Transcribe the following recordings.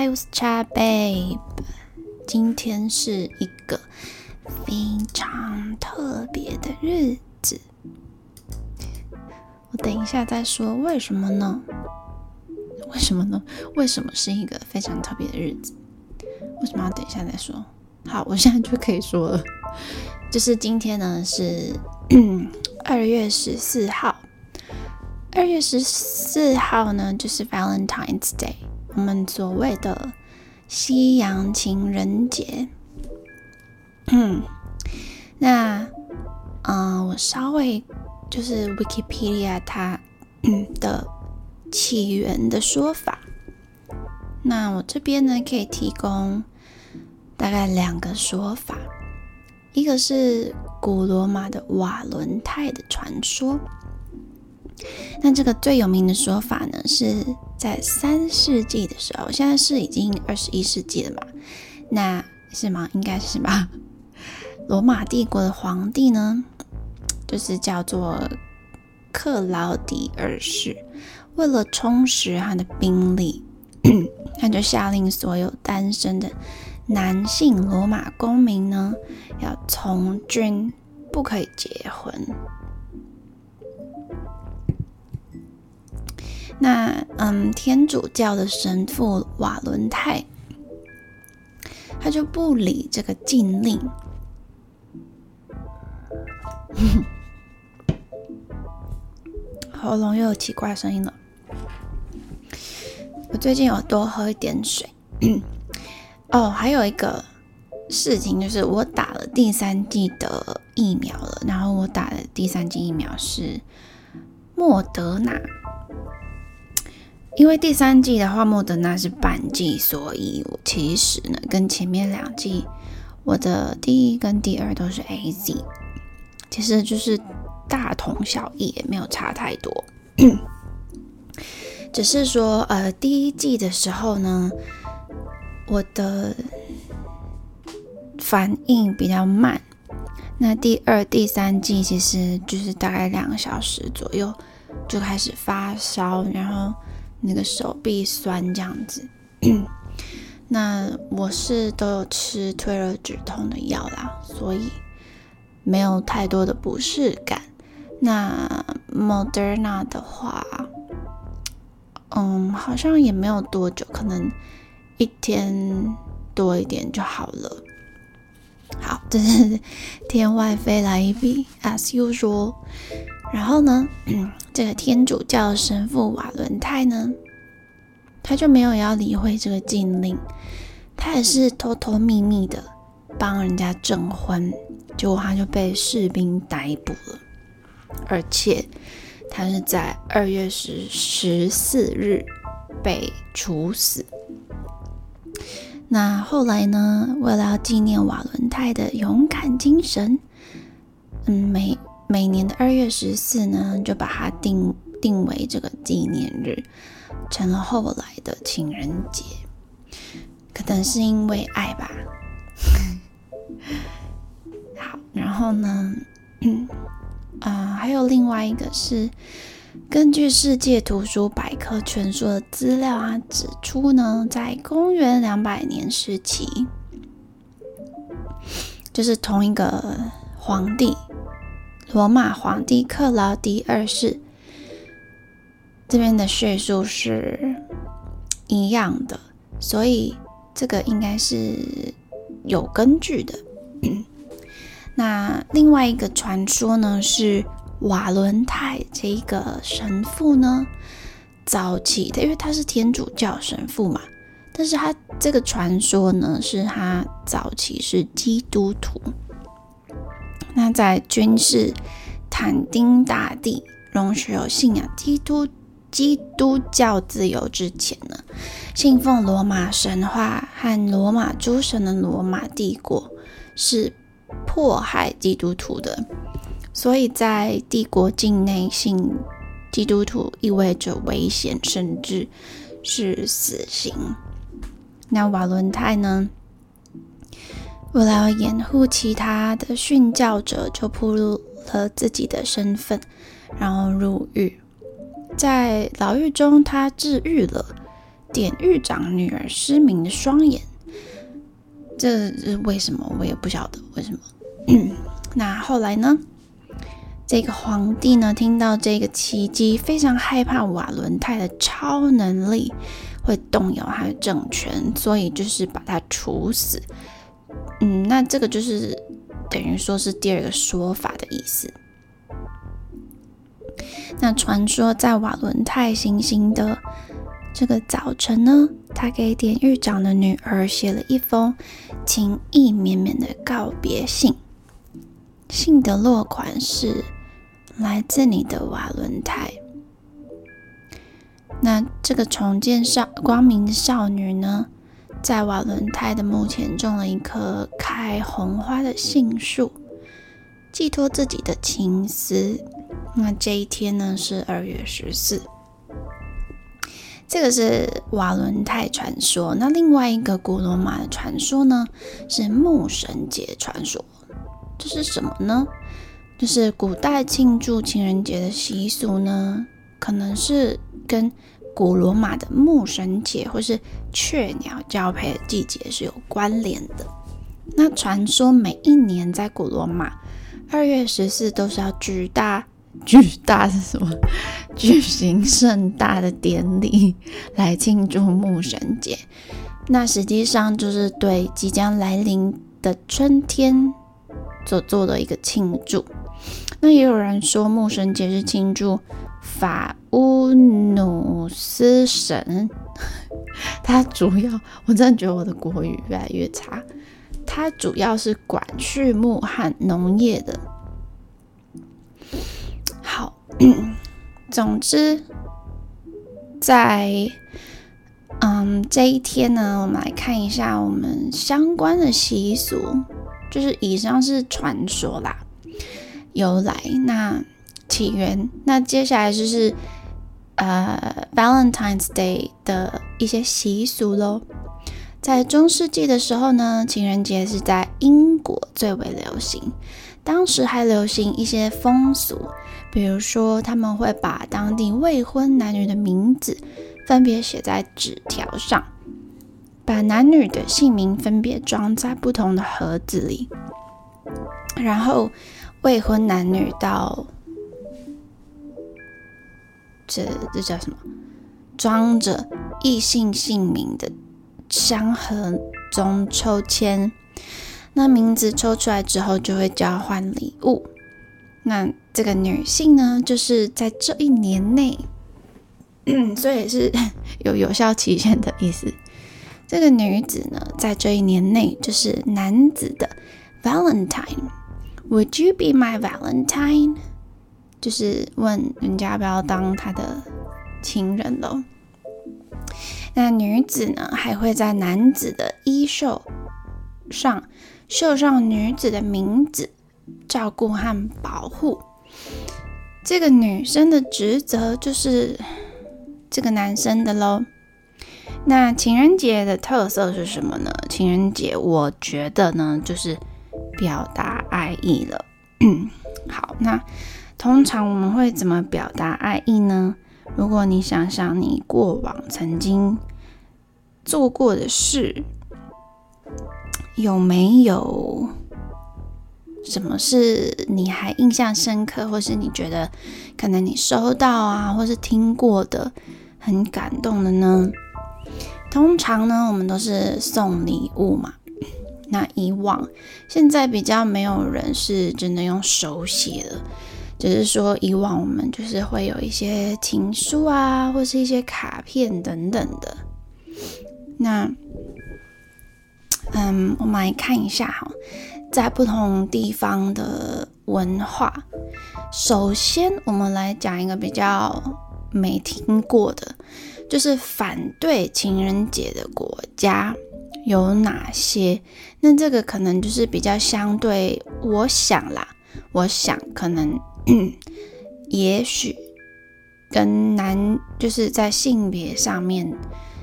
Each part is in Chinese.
Hi, was Cha Babe，。今天是一个非常特别的日子。我等一下再说为什么呢？为什么呢？为什么是一个非常特别的日子？为什么要等一下再说？好，我现在就可以说了。就是今天呢是 二月十四号。二月十四号呢，就是 Valentine's Day，我们所谓的西洋情人节。嗯，那，嗯，我稍微就是 Wikipedia 它的起源的说法。那我这边呢，可以提供大概两个说法，一个是古罗马的瓦伦泰的传说。那这个最有名的说法呢，是在三世纪的时候，现在是已经二十一世纪了嘛？那是吗？应该是吧。罗马帝国的皇帝呢，就是叫做克劳迪二世，为了充实他的兵力，他就下令所有单身的男性罗马公民呢，要从军，不可以结婚。那嗯，天主教的神父瓦伦泰，他就不理这个禁令。喉咙又有奇怪声音了。我最近有多喝一点水。哦，还有一个事情就是，我打了第三季的疫苗了。然后我打的第三季疫苗是莫德纳。因为第三季的话，莫德纳是半季，所以我其实呢，跟前面两季，我的第一跟第二都是 A Z，其实就是大同小异，也没有差太多。只是说，呃，第一季的时候呢，我的反应比较慢，那第二、第三季其实就是大概两个小时左右就开始发烧，然后。那个手臂酸这样子，那我是都有吃退热止痛的药啦，所以没有太多的不适感。那 Moderna 的话，嗯，好像也没有多久，可能一天多一点就好了。好，这是天外飞来一笔，as usual。然后呢，这个天主教神父瓦伦泰呢，他就没有要理会这个禁令，他也是偷偷秘密的帮人家证婚，结果他就被士兵逮捕了，而且他是在二月十十四日被处死。那后来呢，为了要纪念瓦伦泰的勇敢精神，嗯，没。每年的二月十四呢，就把它定定为这个纪念日，成了后来的情人节。可能是因为爱吧。好，然后呢，嗯啊，还有另外一个是，根据世界图书百科全书的资料啊，指出呢，在公元两百年时期，就是同一个皇帝。罗马皇帝克劳迪二世这边的叙述是一样的，所以这个应该是有根据的。那另外一个传说呢，是瓦伦泰这一个神父呢，早期的，因为他是天主教神父嘛，但是他这个传说呢，是他早期是基督徒。那在君士坦丁大帝容许有信仰基督基督教自由之前呢，信奉罗马神话和罗马诸神的罗马帝国是迫害基督徒的，所以在帝国境内信基督徒意味着危险，甚至是死刑。那瓦伦泰呢？为了掩护其他的殉教者，就暴露了自己的身份，然后入狱。在牢狱中，他治愈了典狱长女儿失明的双眼。这是为什么？我也不晓得为什么。那后来呢？这个皇帝呢，听到这个奇迹，非常害怕瓦伦泰的超能力会动摇他的政权，所以就是把他处死。嗯，那这个就是等于说是第二个说法的意思。那传说在瓦伦泰行刑的这个早晨呢，他给典狱长的女儿写了一封情意绵绵的告别信。信的落款是来自你的瓦伦泰。那这个重见少光明少女呢，在瓦伦泰的墓前种了一棵开红花的杏树，寄托自己的情思。那这一天呢是二月十四，这个是瓦伦泰传说。那另外一个古罗马的传说呢是牧神节传说。这是什么呢？就是古代庆祝情人节的习俗呢，可能是跟古罗马的牧神节或是雀鸟交配的季节是有关联的。那传说每一年在古罗马二月十四都是要巨大。巨大是什么？举行盛大的典礼来庆祝牧神节。那实际上就是对即将来临的春天所做的一个庆祝。那也有人说牧神节是庆祝法乌努斯神。他主要，我真的觉得我的国语越来越差。他主要是管畜牧和农业的。好 总之，在嗯这一天呢，我们来看一下我们相关的习俗，就是以上是传说啦，由来那起源，那接下来就是呃 Valentine's Day 的一些习俗喽。在中世纪的时候呢，情人节是在英国最为流行，当时还流行一些风俗。比如说，他们会把当地未婚男女的名字分别写在纸条上，把男女的姓名分别装在不同的盒子里，然后未婚男女到这这叫什么？装着异性姓名的香盒中抽签，那名字抽出来之后就会交换礼物。那这个女性呢，就是在这一年内，嗯 所以是 有有效期限的意思。这个女子呢，在这一年内就是男子的 Valentine。Would you be my Valentine？就是问人家要不要当他的情人喽。那女子呢，还会在男子的衣袖上绣上女子的名字。照顾和保护这个女生的职责就是这个男生的喽。那情人节的特色是什么呢？情人节我觉得呢，就是表达爱意了。好，那通常我们会怎么表达爱意呢？如果你想想你过往曾经做过的事，有没有？什么是你还印象深刻，或是你觉得可能你收到啊，或是听过的很感动的呢？通常呢，我们都是送礼物嘛。那以往现在比较没有人是真的用手写的，只是说以往我们就是会有一些情书啊，或是一些卡片等等的。那，嗯，我们来看一下哈。在不同地方的文化，首先我们来讲一个比较没听过的，就是反对情人节的国家有哪些？那这个可能就是比较相对，我想啦，我想可能，嗯 也许跟男就是在性别上面。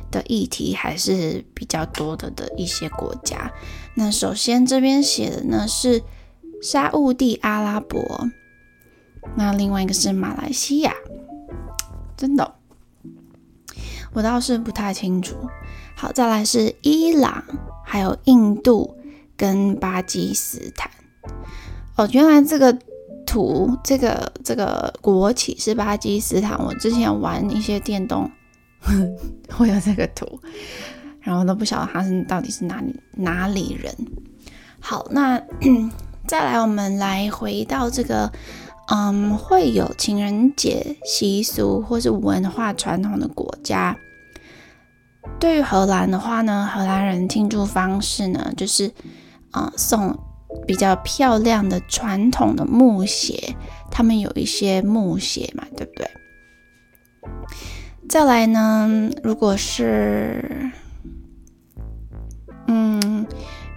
的议题还是比较多的的一些国家。那首先这边写的呢是沙乌地阿拉伯，那另外一个是马来西亚。真的，我倒是不太清楚。好，再来是伊朗，还有印度跟巴基斯坦。哦，原来这个图，这个这个国旗是巴基斯坦。我之前玩一些电动 会有这个图，然后都不晓得他是到底是哪里哪里人。好，那 再来，我们来回到这个，嗯，会有情人节习俗或是文化传统的国家。对于荷兰的话呢，荷兰人庆祝方式呢，就是啊送比较漂亮的传统的木鞋，他们有一些木鞋嘛，对不对？再来呢，如果是嗯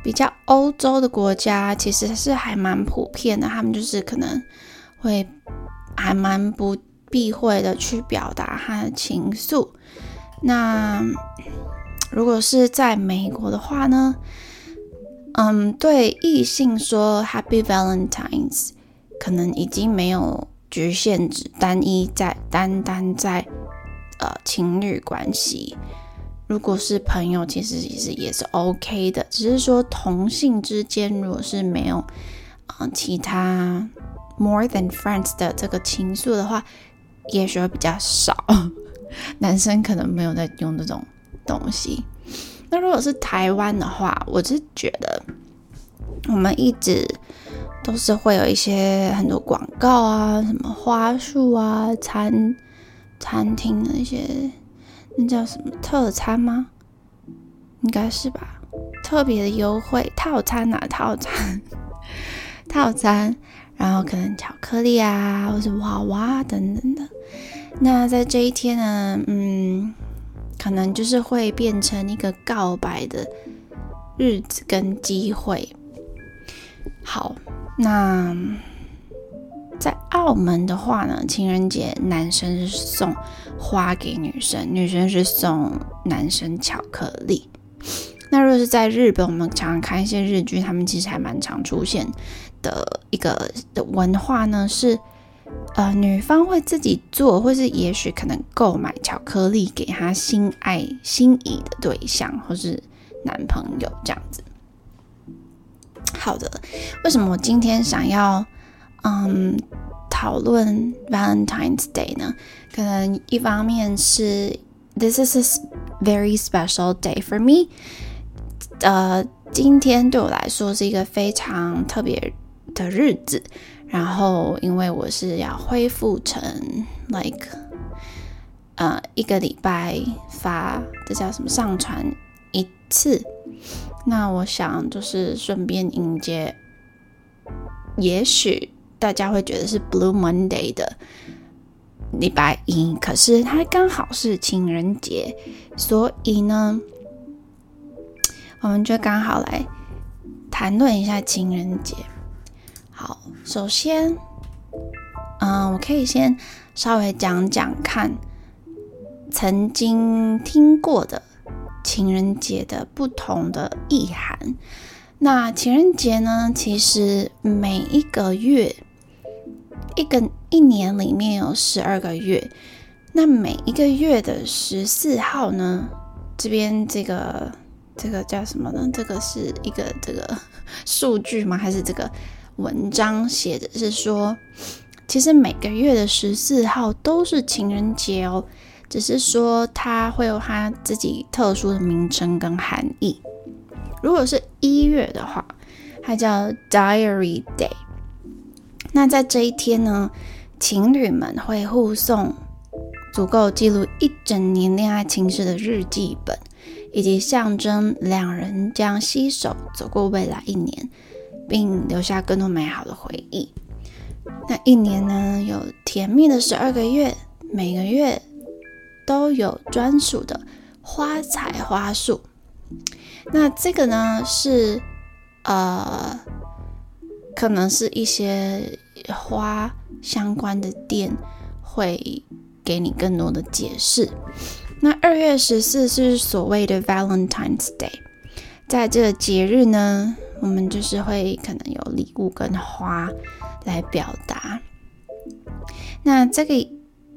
比较欧洲的国家，其实是还蛮普遍的，他们就是可能会还蛮不避讳的去表达他的情愫。那如果是在美国的话呢？嗯，对异性说 Happy Valentines，可能已经没有局限只单一在单单在呃情侣关系。如果是朋友，其实也是也是 OK 的，只是说同性之间如果是没有嗯其他 more than friends 的这个情愫的话，也许会比较少。男生可能没有在用这种东西。那如果是台湾的话，我是觉得我们一直都是会有一些很多广告啊，什么花束啊，餐餐厅的一些那叫什么特餐吗？应该是吧，特别的优惠套餐啊，套餐套餐，然后可能巧克力啊，或者娃娃等等的。那在这一天呢，嗯，可能就是会变成一个告白的日子跟机会。好，那在澳门的话呢，情人节男生是送花给女生，女生是送男生巧克力。那如果是在日本，我们常常看一些日剧，他们其实还蛮常出现的一个的文化呢，是。呃，女方会自己做，或是也许可能购买巧克力给她心爱心仪的对象，或是男朋友这样子。好的，为什么我今天想要嗯讨论 Valentine's Day 呢？可能一方面是 This is a very special day for me。呃，今天对我来说是一个非常特别的日子。然后，因为我是要恢复成 like，呃，一个礼拜发，这叫什么？上传一次。那我想就是顺便迎接，也许大家会觉得是 Blue Monday 的礼拜一，可是它刚好是情人节，所以呢，我们就刚好来谈论一下情人节。好，首先，嗯，我可以先稍微讲讲看，曾经听过的情人节的不同的意涵。那情人节呢，其实每一个月，一个一年里面有十二个月，那每一个月的十四号呢，这边这个这个叫什么呢？这个是一个这个数据吗？还是这个？文章写的是说，其实每个月的十四号都是情人节哦，只是说它会有它自己特殊的名称跟含义。如果是一月的话，它叫 Diary Day。那在这一天呢，情侣们会互送足够记录一整年恋爱情事的日记本，以及象征两人将携手走过未来一年。并留下更多美好的回忆。那一年呢，有甜蜜的十二个月，每个月都有专属的花彩花束。那这个呢，是呃，可能是一些花相关的店会给你更多的解释。那二月十四是所谓的 Valentine's Day，在这个节日呢。我们就是会可能有礼物跟花来表达。那这个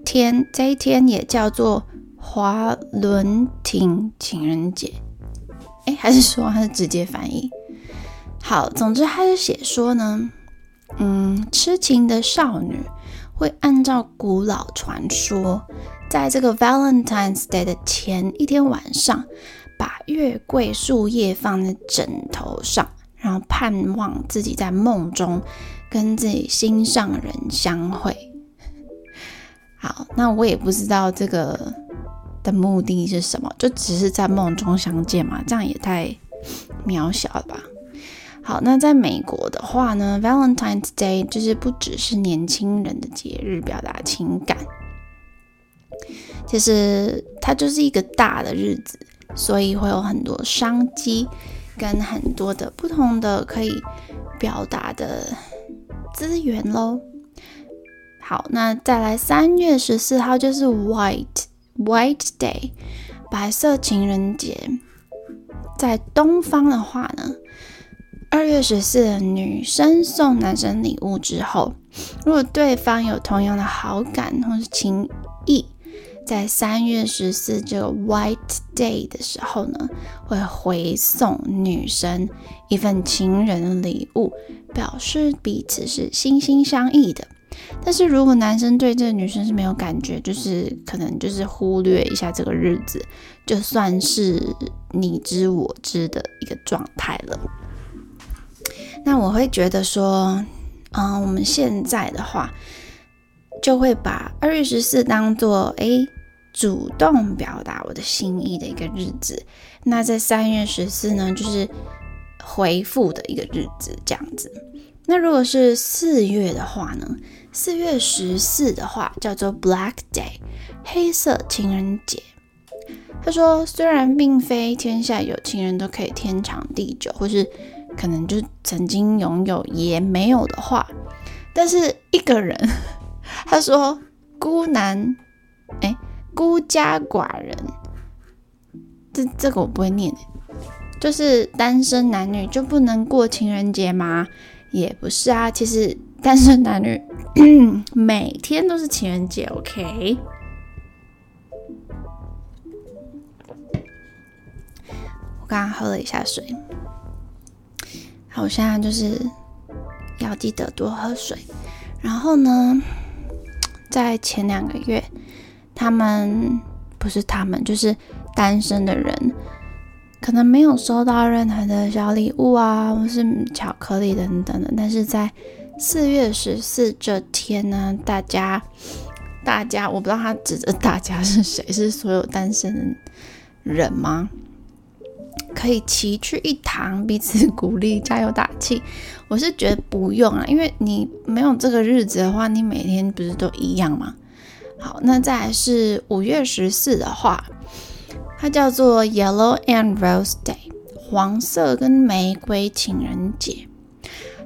天这一天也叫做华伦廷情人节。哎，还是说他是直接翻译？好，总之他是写说呢，嗯，痴情的少女会按照古老传说，在这个 Valentine's Day 的前一天晚上，把月桂树叶放在枕头上，然后盼望自己在梦中跟自己心上人相会。好，那我也不知道这个的目的是什么，就只是在梦中相见嘛，这样也太渺小了吧。好，那在美国的话呢，Valentine's Day 就是不只是年轻人的节日，表达情感，其实它就是一个大的日子，所以会有很多商机跟很多的不同的可以表达的资源喽。好，那再来三月十四号就是 White White Day，白色情人节。在东方的话呢，二月十四，女生送男生礼物之后，如果对方有同样的好感或是情谊，在三月十四这个 White Day 的时候呢，会回送女生一份情人礼物，表示彼此是心心相印的。但是如果男生对这个女生是没有感觉，就是可能就是忽略一下这个日子，就算是你知我知的一个状态了。那我会觉得说，嗯，我们现在的话，就会把二月十四当做诶主动表达我的心意的一个日子。那在三月十四呢，就是回复的一个日子，这样子。那如果是四月的话呢？四月十四的话叫做 Black Day，黑色情人节。他说，虽然并非天下有情人都可以天长地久，或是可能就曾经拥有也没有的话，但是一个人，他说孤男，哎，孤家寡人，这这个我不会念，就是单身男女就不能过情人节吗？也不是啊，其实单身男女 每天都是情人节，OK？我刚刚喝了一下水，好，我现在就是要记得多喝水。然后呢，在前两个月，他们不是他们，就是单身的人。可能没有收到任何的小礼物啊，或是巧克力等等的，但是在四月十四这天呢，大家，大家，我不知道他指的大家是谁，是所有单身人吗？可以齐聚一堂，彼此鼓励，加油打气。我是觉得不用啊，因为你没有这个日子的话，你每天不是都一样吗？好，那再来是五月十四的话。它叫做 Yellow and Rose Day，黄色跟玫瑰情人节。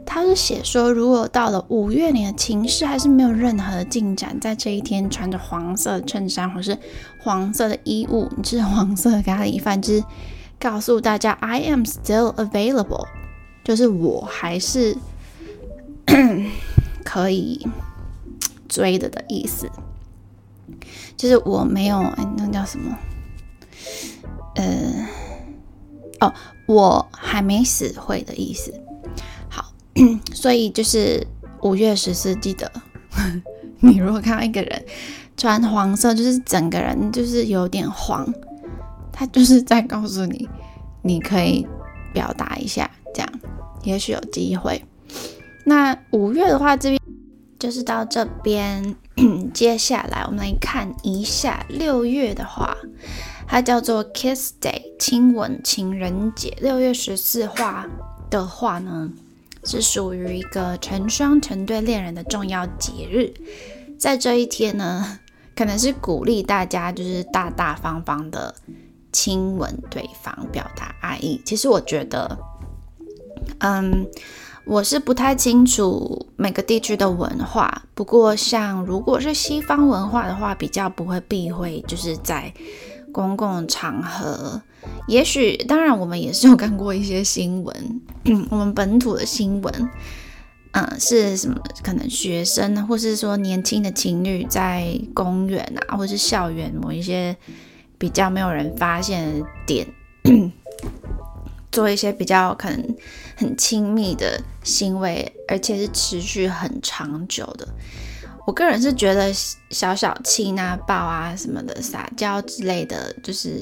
它是写说，如果到了五月，你的情势还是没有任何进展，在这一天穿着黄色衬衫或是黄色的衣物，你吃黄色的咖喱饭，就是告诉大家 I am still available，就是我还是 可以追的的意思。就是我没有，哎，那叫什么？呃，哦，我还没死会的意思。好，所以就是五月十四，记得 你如果看到一个人穿黄色，就是整个人就是有点黄，他就是在告诉你，你可以表达一下，这样也许有机会。那五月的话，这边就是到这边，接下来我们来看一下六月的话。它叫做 Kiss Day，亲吻情人节。六月十四号的话呢，是属于一个成双成对恋人的重要节日。在这一天呢，可能是鼓励大家就是大大方方的亲吻对方，表达爱意。其实我觉得，嗯，我是不太清楚每个地区的文化。不过，像如果是西方文化的话，比较不会避讳，就是在。公共场合，也许当然，我们也是有看过一些新闻，我们本土的新闻，嗯，是什么？可能学生，或是说年轻的情侣在公园啊，或是校园某一些比较没有人发现的点，做一些比较可能很亲密的行为，而且是持续很长久的。我个人是觉得小小亲啊、抱啊什么的、撒娇之类的，就是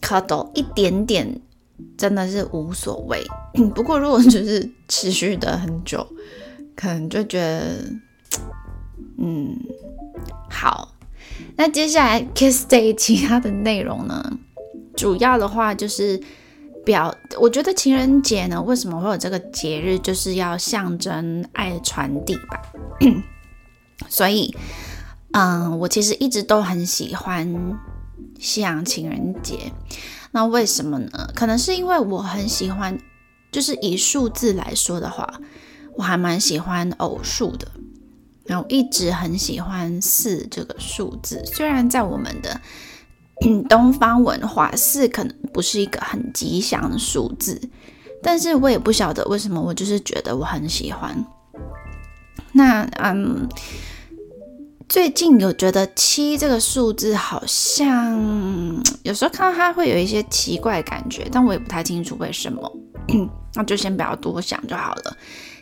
cuddle 一点点，真的是无所谓。不过如果就是持续的很久，可能就觉得，嗯，好。那接下来 Kiss Day 其他的内容呢？主要的话就是表，我觉得情人节呢，为什么会有这个节日，就是要象征爱的传递吧。所以，嗯，我其实一直都很喜欢西洋情人节。那为什么呢？可能是因为我很喜欢，就是以数字来说的话，我还蛮喜欢偶数的。然后一直很喜欢四这个数字，虽然在我们的东方文化，四可能不是一个很吉祥的数字，但是我也不晓得为什么，我就是觉得我很喜欢。那嗯。最近有觉得七这个数字好像有时候看到它会有一些奇怪感觉，但我也不太清楚为什么，那就先不要多想就好了。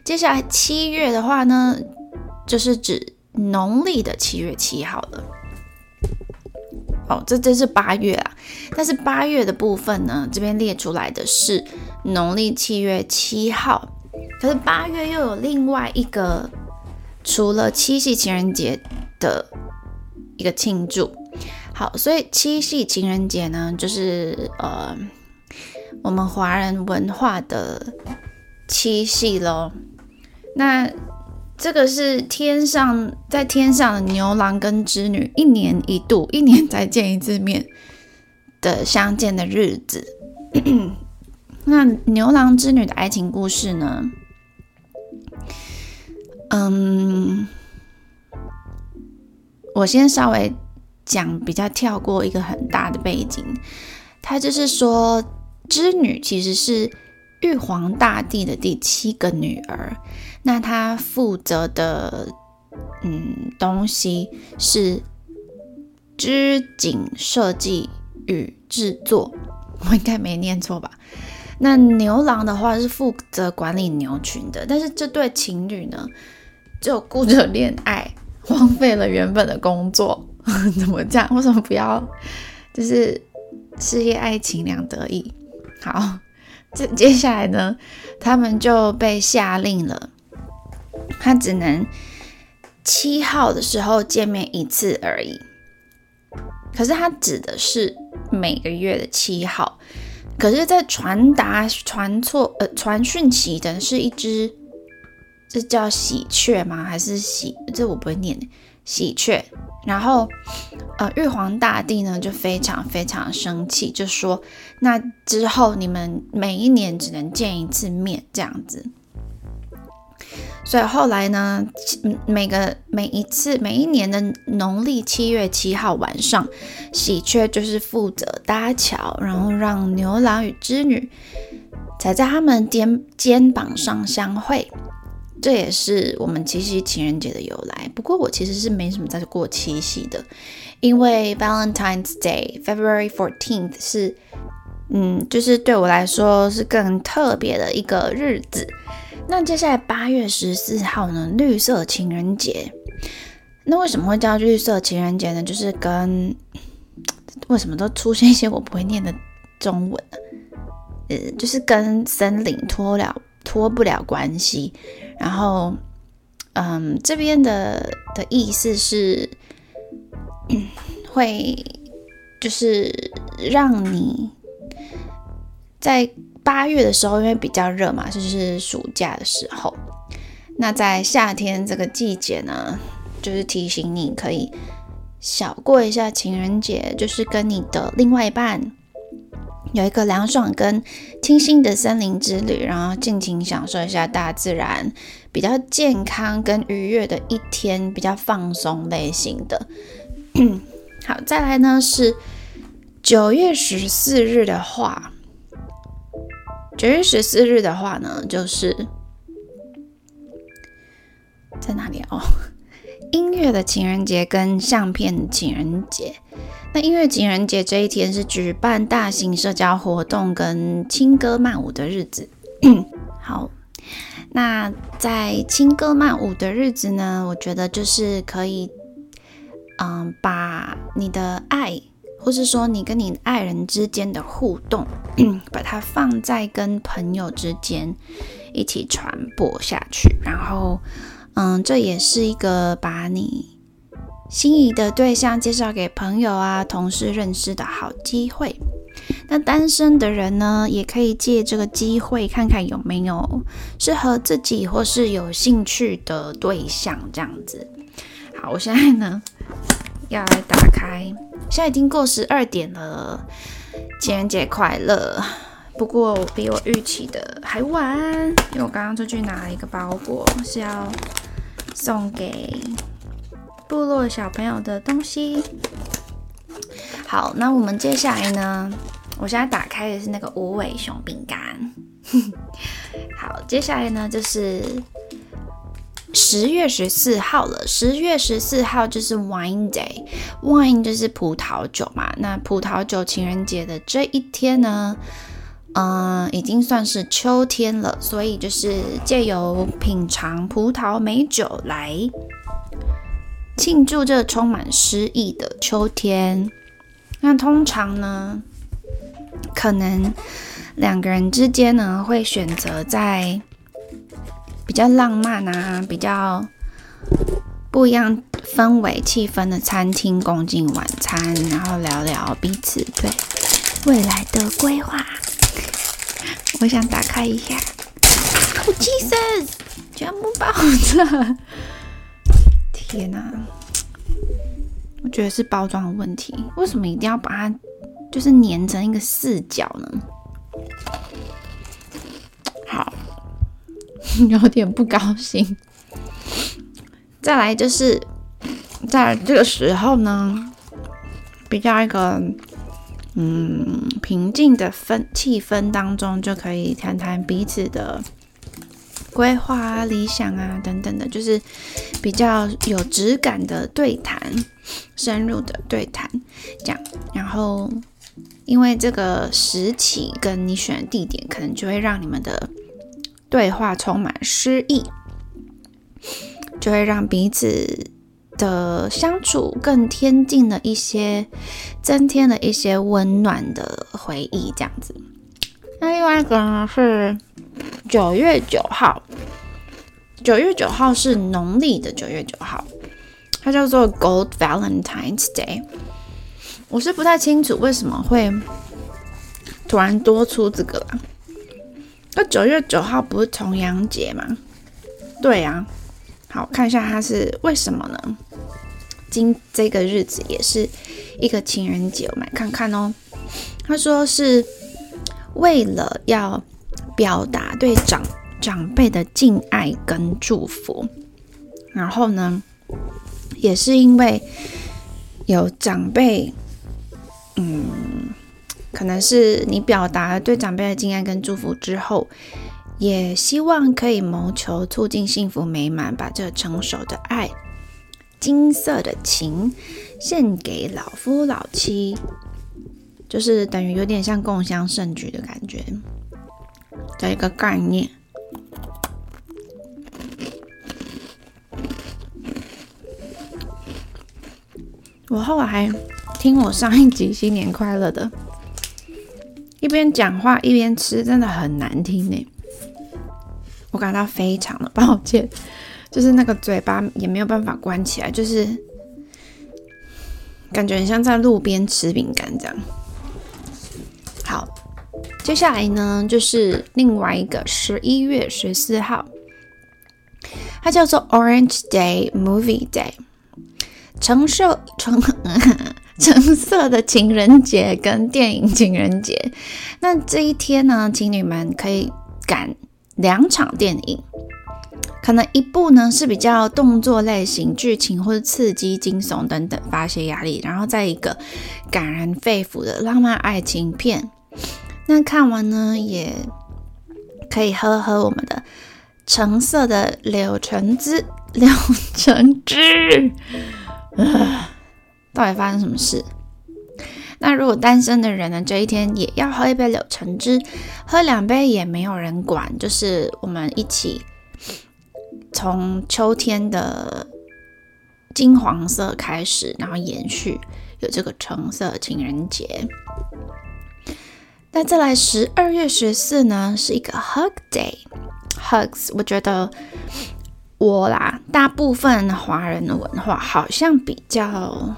接下来七月的话呢，就是指农历的七月七号了。哦，这这是八月啊，但是八月的部分呢，这边列出来的是农历七月七号，可是八月又有另外一个，除了七夕情人节。的一个庆祝，好，所以七夕情人节呢，就是呃，我们华人文化的七夕喽。那这个是天上在天上的牛郎跟织女一年一度，一年才见一次面的相见的日子。那牛郎织女的爱情故事呢？嗯。我先稍微讲比较跳过一个很大的背景，他就是说织女其实是玉皇大帝的第七个女儿，那他负责的嗯东西是织锦设计与制作，我应该没念错吧？那牛郎的话是负责管理牛群的，但是这对情侣呢就顾着恋爱。荒废了原本的工作，怎么这样？为什么不要？就是事业爱情两得意。好，这接下来呢，他们就被下令了，他只能七号的时候见面一次而已。可是他指的是每个月的七号，可是，在传达传错呃传讯息的是一只。这叫喜鹊吗？还是喜？这我不会念。喜鹊。然后，呃，玉皇大帝呢就非常非常生气，就说：“那之后你们每一年只能见一次面，这样子。”所以后来呢，每个每一次每一年的农历七月七号晚上，喜鹊就是负责搭桥，然后让牛郎与织女踩在他们肩肩膀上相会。这也是我们七夕情人节的由来。不过我其实是没什么在过七夕的，因为 Valentine's Day February fourteenth 是，嗯，就是对我来说是更特别的一个日子。那接下来八月十四号呢，绿色情人节。那为什么会叫绿色情人节呢？就是跟 为什么都出现一些我不会念的中文呢？呃，就是跟森林脱了脱不了关系。然后，嗯，这边的的意思是，会就是让你在八月的时候，因为比较热嘛，就是暑假的时候。那在夏天这个季节呢，就是提醒你可以小过一下情人节，就是跟你的另外一半。有一个凉爽跟清新的森林之旅，然后尽情享受一下大自然，比较健康跟愉悦的一天，比较放松类型的。好，再来呢是九月十四日的话，九月十四日的话呢，就是在哪里哦？音乐的情人节跟相片情人节。那音乐情人节这一天是举办大型社交活动跟轻歌曼舞的日子，好，那在轻歌曼舞的日子呢，我觉得就是可以，嗯，把你的爱，或是说你跟你爱人之间的互动，把它放在跟朋友之间一起传播下去，然后，嗯，这也是一个把你。心仪的对象介绍给朋友啊、同事认识的好机会。那单身的人呢，也可以借这个机会看看有没有适合自己或是有兴趣的对象，这样子。好，我现在呢要来打开，现在已经过十二点了，情人节快乐！不过比我预期的还晚，因为我刚刚出去拿了一个包裹，是要送给。部落小朋友的东西。好，那我们接下来呢？我现在打开的是那个无尾熊饼干。好，接下来呢就是十月十四号了。十月十四号就是 Wine Day，Wine 就是葡萄酒嘛。那葡萄酒情人节的这一天呢，嗯，已经算是秋天了，所以就是借由品尝葡萄美酒来。庆祝这充满诗意的秋天。那通常呢，可能两个人之间呢会选择在比较浪漫啊、比较不一样氛围气氛的餐厅共进晚餐，然后聊聊彼此对未来的规划。我想打开一下，哦，Jesus，全部爆炸！天哪，我觉得是包装的问题。为什么一定要把它就是粘成一个四角呢？好，有点不高兴。再来就是在这个时候呢，比较一个嗯平静的氛气氛当中，就可以谈谈彼此的。规划啊、理想啊等等的，就是比较有质感的对谈，深入的对谈，这样。然后，因为这个时期跟你选的地点，可能就会让你们的对话充满诗意，就会让彼此的相处更贴近了一些，增添了一些温暖的回忆，这样子。那另外一个呢是。九月九号，九月九号是农历的九月九号，它叫做 Gold Valentine's Day。我是不太清楚为什么会突然多出这个。那九月九号不是重阳节吗？对呀，好看一下它是为什么呢？今这个日子也是一个情人节，我们来看看哦。他说是为了要。表达对长长辈的敬爱跟祝福，然后呢，也是因为有长辈，嗯，可能是你表达对长辈的敬爱跟祝福之后，也希望可以谋求促进幸福美满，把这成熟的爱、金色的情献给老夫老妻，就是等于有点像共襄盛举的感觉。的一个概念。我后来还听我上一集新年快乐的，一边讲话一边吃，真的很难听呢。我感到非常的抱歉，就是那个嘴巴也没有办法关起来，就是感觉很像在路边吃饼干这样。好。接下来呢，就是另外一个十一月十四号，它叫做 Orange Day Movie Day，橙色橙 橙色的情人节跟电影情人节。那这一天呢，情侣们可以赶两场电影，可能一部呢是比较动作类型、剧情或者刺激、惊悚等等发泄压力，然后再一个感人肺腑的浪漫爱情片。那看完呢，也可以喝喝我们的橙色的柳橙汁。柳橙汁，到底发生什么事？那如果单身的人呢，这一天也要喝一杯柳橙汁，喝两杯也没有人管，就是我们一起从秋天的金黄色开始，然后延续有这个橙色情人节。那再来十二月十四呢，是一个 Hug Day，Hugs，我觉得。我啦，大部分华人的文化好像比较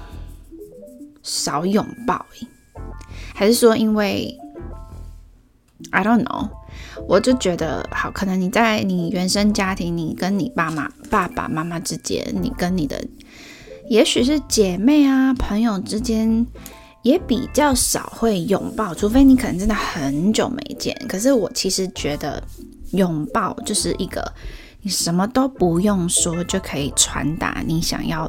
少拥抱，还是说因为 I don't know，我就觉得好，可能你在你原生家庭，你跟你爸妈、爸爸妈妈之间，你跟你的也许是姐妹啊、朋友之间，也比较少会拥抱，除非你可能真的很久没见。可是我其实觉得拥抱就是一个。你什么都不用说，就可以传达你想要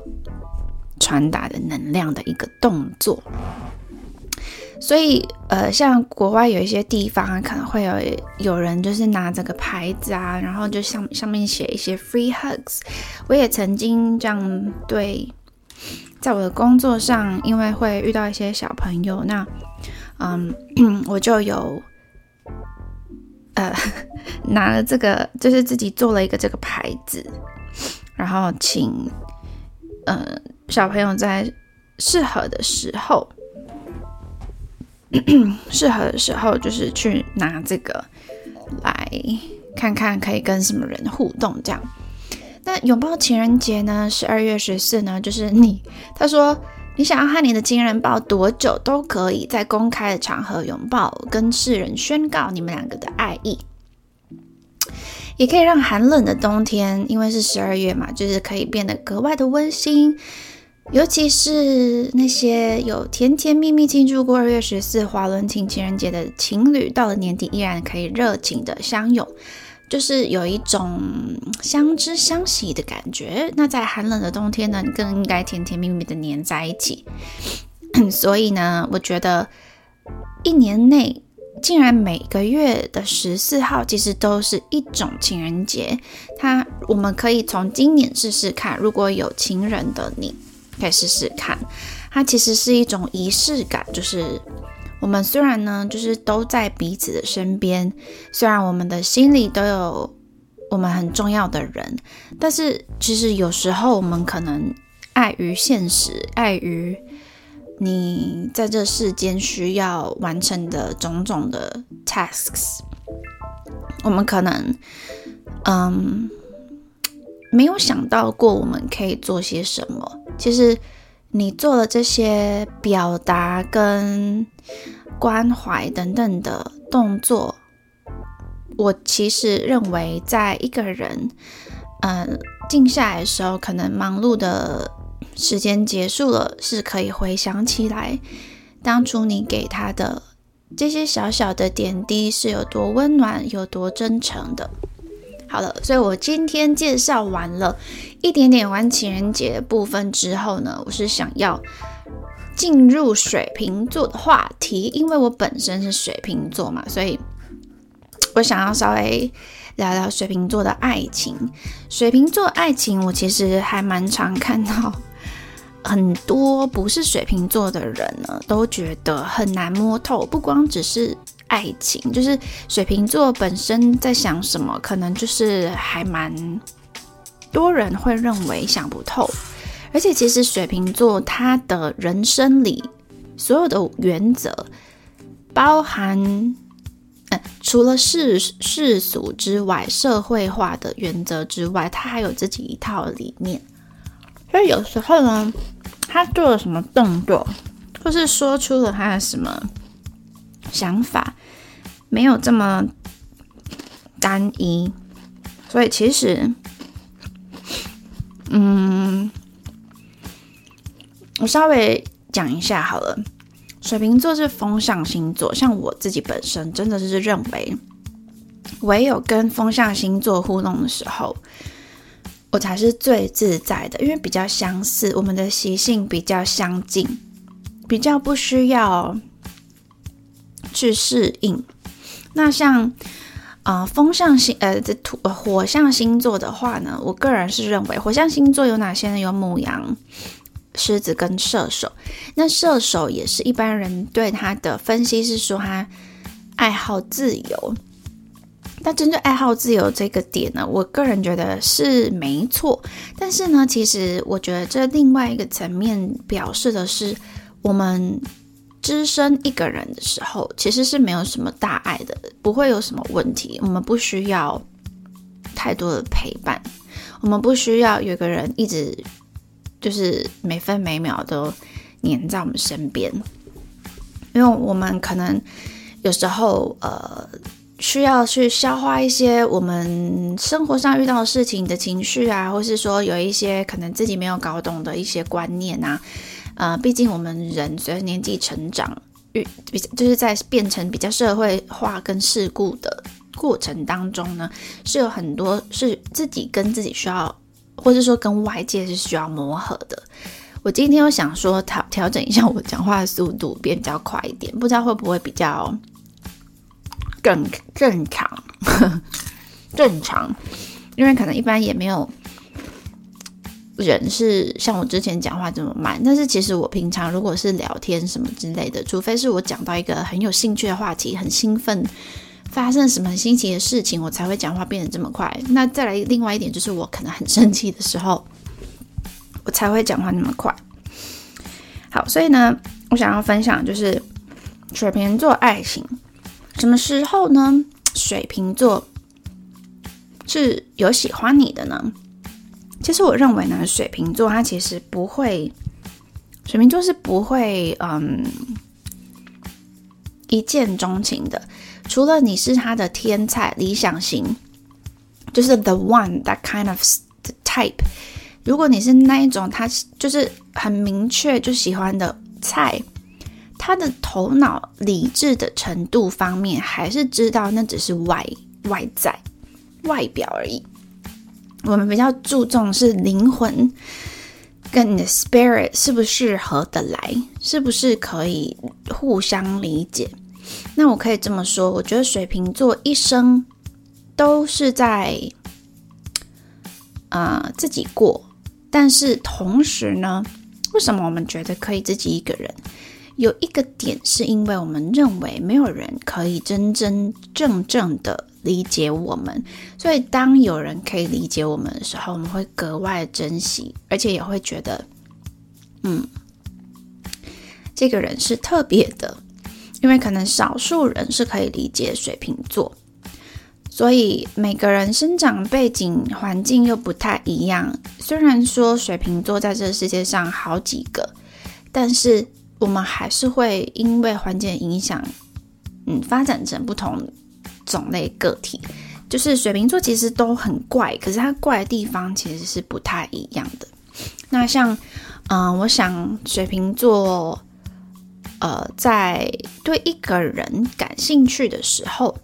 传达的能量的一个动作。所以，呃，像国外有一些地方啊，可能会有有人就是拿这个牌子啊，然后就上上面写一些 free hugs。我也曾经这样对，在我的工作上，因为会遇到一些小朋友，那嗯，我就有。呃，拿了这个，就是自己做了一个这个牌子，然后请呃小朋友在适合的时候，适合的时候就是去拿这个来看看可以跟什么人互动。这样，那拥抱情人节呢？十二月十四呢？就是你，他说。你想要和你的亲人抱多久都可以，在公开的场合拥抱，跟世人宣告你们两个的爱意，也可以让寒冷的冬天，因为是十二月嘛，就是可以变得格外的温馨。尤其是那些有甜甜蜜蜜庆祝过二月十四华伦庆情人节的情侣，到了年底依然可以热情的相拥。就是有一种相知相惜的感觉。那在寒冷的冬天呢，你更应该甜甜蜜蜜的黏在一起。所以呢，我觉得一年内竟然每个月的十四号其实都是一种情人节。它我们可以从今年试试看，如果有情人的你可以试试看。它其实是一种仪式感，就是。我们虽然呢，就是都在彼此的身边，虽然我们的心里都有我们很重要的人，但是其实有时候我们可能碍于现实，碍于你在这世间需要完成的种种的 tasks，我们可能嗯没有想到过我们可以做些什么。其实。你做了这些表达跟关怀等等的动作，我其实认为，在一个人嗯静下来的时候，可能忙碌的时间结束了，是可以回想起来，当初你给他的这些小小的点滴是有多温暖，有多真诚的。好了，所以我今天介绍完了一点点玩情人节的部分之后呢，我是想要进入水瓶座的话题，因为我本身是水瓶座嘛，所以我想要稍微聊聊水瓶座的爱情。水瓶座爱情，我其实还蛮常看到很多不是水瓶座的人呢，都觉得很难摸透，不光只是。爱情就是水瓶座本身在想什么，可能就是还蛮多人会认为想不透。而且其实水瓶座他的人生里所有的原则，包含呃除了世世俗之外，社会化的原则之外，他还有自己一套理念。所以有时候呢，他做了什么动作，或是说出了他的什么想法。没有这么单一，所以其实，嗯，我稍微讲一下好了。水瓶座是风象星座，像我自己本身真的是认为，唯有跟风象星座互动的时候，我才是最自在的，因为比较相似，我们的习性比较相近，比较不需要去适应。那像，呃，风象星，呃，这土火象星座的话呢，我个人是认为，火象星座有哪些呢？有母羊、狮子跟射手。那射手也是一般人对他的分析是说他爱好自由。那针对爱好自由这个点呢，我个人觉得是没错。但是呢，其实我觉得这另外一个层面表示的是，我们只身一个人的时候，其实是没有什么大碍的，不会有什么问题。我们不需要太多的陪伴，我们不需要有个人一直就是每分每秒都黏在我们身边，因为我们可能有时候呃。需要去消化一些我们生活上遇到的事情的情绪啊，或是说有一些可能自己没有搞懂的一些观念啊，呃，毕竟我们人随着年纪成长，遇比较就是在变成比较社会化跟世故的过程当中呢，是有很多是自己跟自己需要，或者说跟外界是需要磨合的。我今天又想说调调整一下我讲话的速度，变比较快一点，不知道会不会比较。更正常，正常，因为可能一般也没有人是像我之前讲话这么慢。但是其实我平常如果是聊天什么之类的，除非是我讲到一个很有兴趣的话题，很兴奋，发生什么很新奇的事情，我才会讲话变得这么快。那再来另外一点就是，我可能很生气的时候，我才会讲话那么快。好，所以呢，我想要分享就是水瓶座爱情。什么时候呢？水瓶座是有喜欢你的呢？其实我认为呢，水瓶座他其实不会，水瓶座是不会嗯一见钟情的。除了你是他的天才理想型，就是 the one that kind of type。如果你是那一种，他就是很明确就喜欢的菜。他的头脑理智的程度方面，还是知道那只是外外在外表而已。我们比较注重是灵魂跟你的 spirit 是不是合得来，是不是可以互相理解。那我可以这么说，我觉得水瓶座一生都是在啊自己过，但是同时呢，为什么我们觉得可以自己一个人？有一个点，是因为我们认为没有人可以真真正正的理解我们，所以当有人可以理解我们的时候，我们会格外珍惜，而且也会觉得，嗯，这个人是特别的，因为可能少数人是可以理解水瓶座，所以每个人生长背景环境又不太一样。虽然说水瓶座在这个世界上好几个，但是。我们还是会因为环境影响，嗯，发展成不同种类个体。就是水瓶座其实都很怪，可是它怪的地方其实是不太一样的。那像，嗯，我想水瓶座，呃，在对一个人感兴趣的时候，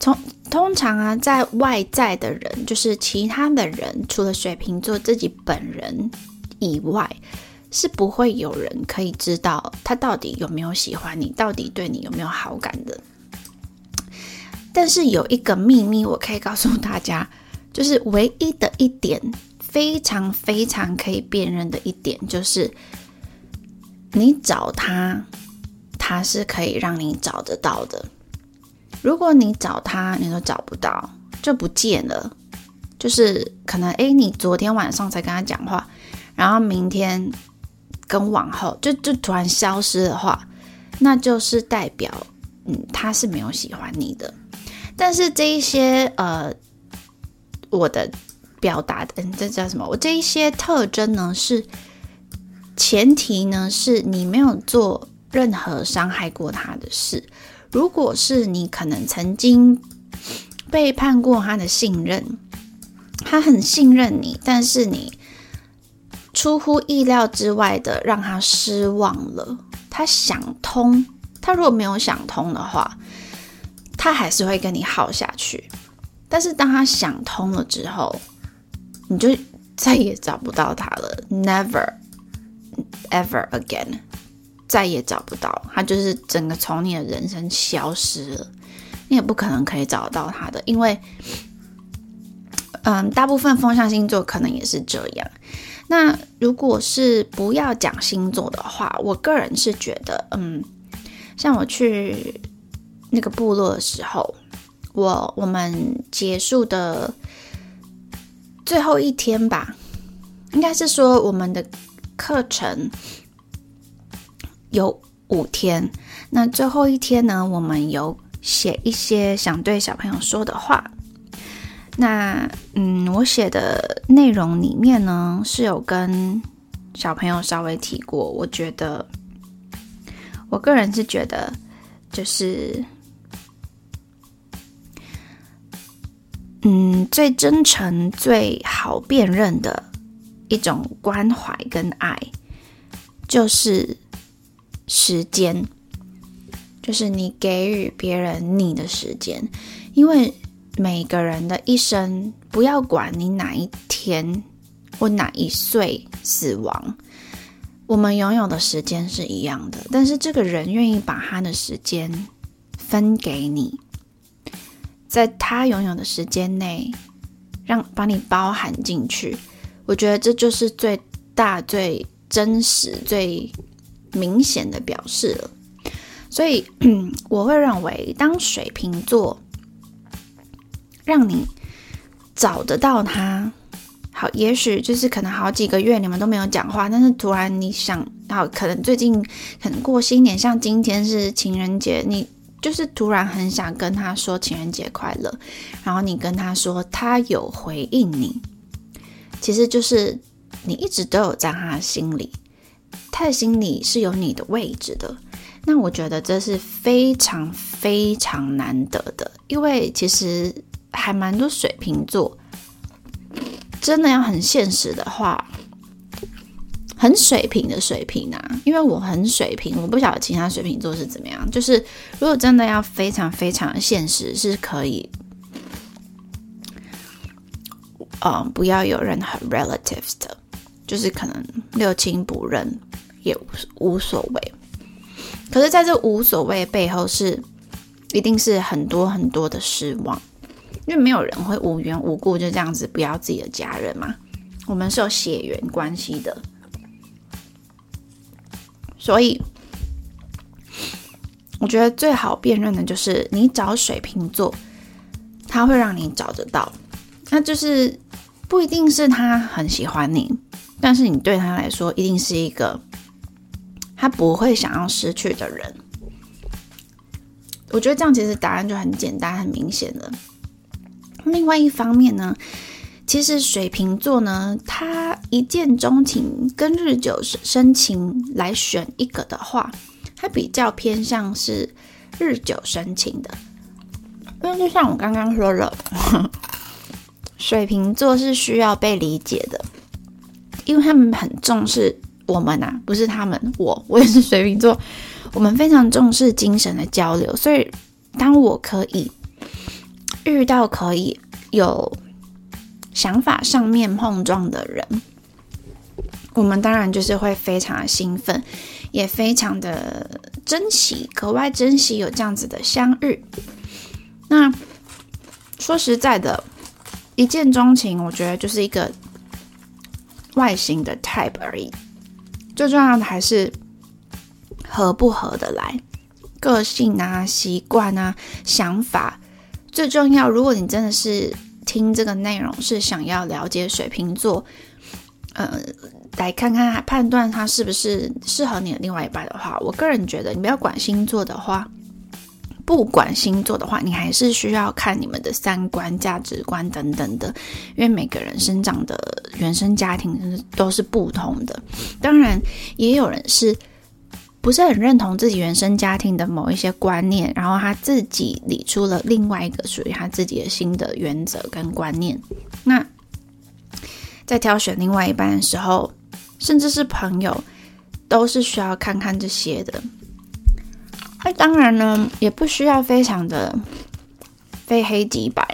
从通常啊，在外在的人，就是其他的人，除了水瓶座自己本人以外。是不会有人可以知道他到底有没有喜欢你，到底对你有没有好感的。但是有一个秘密，我可以告诉大家，就是唯一的一点，非常非常可以辨认的一点，就是你找他，他是可以让你找得到的。如果你找他，你都找不到，就不见了。就是可能，哎，你昨天晚上才跟他讲话，然后明天。跟往后就就突然消失的话，那就是代表，嗯，他是没有喜欢你的。但是这一些呃，我的表达的，嗯这叫什么？我这一些特征呢，是前提呢，是你没有做任何伤害过他的事。如果是你可能曾经背叛过他的信任，他很信任你，但是你。出乎意料之外的让他失望了。他想通，他如果没有想通的话，他还是会跟你耗下去。但是当他想通了之后，你就再也找不到他了，never ever again，再也找不到他，就是整个从你的人生消失了。你也不可能可以找到他的，因为。嗯，大部分风象星座可能也是这样。那如果是不要讲星座的话，我个人是觉得，嗯，像我去那个部落的时候，我我们结束的最后一天吧，应该是说我们的课程有五天，那最后一天呢，我们有写一些想对小朋友说的话。那嗯，我写的内容里面呢，是有跟小朋友稍微提过。我觉得，我个人是觉得，就是嗯，最真诚、最好辨认的一种关怀跟爱，就是时间，就是你给予别人你的时间，因为。每个人的一生，不要管你哪一天或哪一岁死亡，我们拥有的时间是一样的。但是这个人愿意把他的时间分给你，在他拥有的时间内，让把你包含进去，我觉得这就是最大、最真实、最明显的表示了。所以 我会认为，当水瓶座。让你找得到他，好，也许就是可能好几个月你们都没有讲话，但是突然你想，好，可能最近可能过新年，像今天是情人节，你就是突然很想跟他说情人节快乐，然后你跟他说，他有回应你，其实就是你一直都有在他心里，他的心里是有你的位置的。那我觉得这是非常非常难得的，因为其实。还蛮多水瓶座，真的要很现实的话，很水平的水平啊，因为我很水平，我不晓得其他水瓶座是怎么样。就是如果真的要非常非常现实，是可以，嗯，不要有任何 relatives 的，就是可能六亲不认也无所谓。可是在这无所谓背后，是一定是很多很多的失望。因为没有人会无缘无故就这样子不要自己的家人嘛，我们是有血缘关系的，所以我觉得最好辨认的就是你找水瓶座，他会让你找得到，那就是不一定是他很喜欢你，但是你对他来说一定是一个他不会想要失去的人。我觉得这样其实答案就很简单、很明显了。另外一方面呢，其实水瓶座呢，他一见钟情跟日久生情来选一个的话，他比较偏向是日久生情的。因为就像我刚刚说了，水瓶座是需要被理解的，因为他们很重视我们啊，不是他们，我我也是水瓶座，我们非常重视精神的交流，所以当我可以。遇到可以有想法上面碰撞的人，我们当然就是会非常的兴奋，也非常的珍惜，格外珍惜有这样子的相遇。那说实在的，一见钟情，我觉得就是一个外形的 type 而已，最重要的还是合不合得来，个性啊、习惯啊、想法。最重要，如果你真的是听这个内容是想要了解水瓶座，呃，来看看判断他是不是适合你的另外一半的话，我个人觉得你不要管星座的话，不管星座的话，你还是需要看你们的三观、价值观等等的，因为每个人生长的原生家庭都是不同的。当然，也有人是。不是很认同自己原生家庭的某一些观念，然后他自己理出了另外一个属于他自己的新的原则跟观念。那在挑选另外一半的时候，甚至是朋友，都是需要看看这些的。那当然呢，也不需要非常的非黑即白。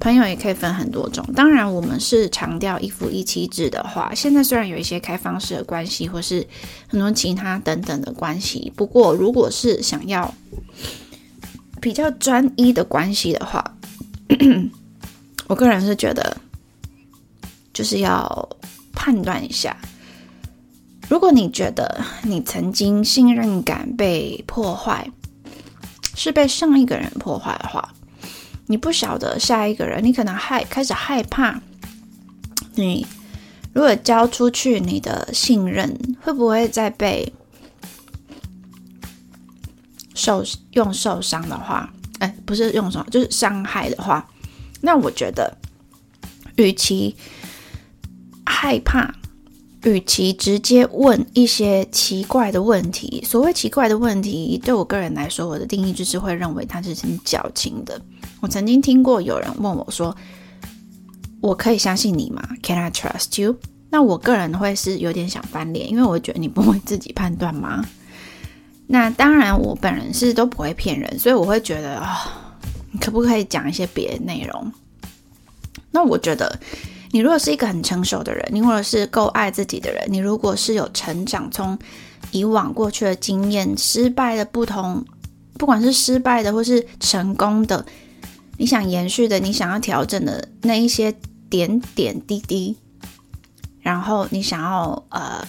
朋友也可以分很多种，当然我们是强调一夫一妻制的话，现在虽然有一些开放式的关系，或是很多其他等等的关系，不过如果是想要比较专一的关系的话，我个人是觉得就是要判断一下。如果你觉得你曾经信任感被破坏，是被上一个人破坏的话，你不晓得下一个人，你可能害开始害怕，你如果交出去你的信任，会不会再被受用受伤的话，哎，不是用伤，就是伤害的话，那我觉得，与其害怕。与其直接问一些奇怪的问题，所谓奇怪的问题，对我个人来说，我的定义就是会认为他是很矫情的。我曾经听过有人问我说：“我可以相信你吗？Can I trust you？” 那我个人会是有点想翻脸，因为我觉得你不会自己判断吗？那当然，我本人是都不会骗人，所以我会觉得啊，你可不可以讲一些别的内容？那我觉得。你如果是一个很成熟的人，你或者是够爱自己的人，你如果是有成长，从以往过去的经验、失败的不同，不管是失败的或是成功的，你想延续的，你想要调整的那一些点点滴滴，然后你想要呃，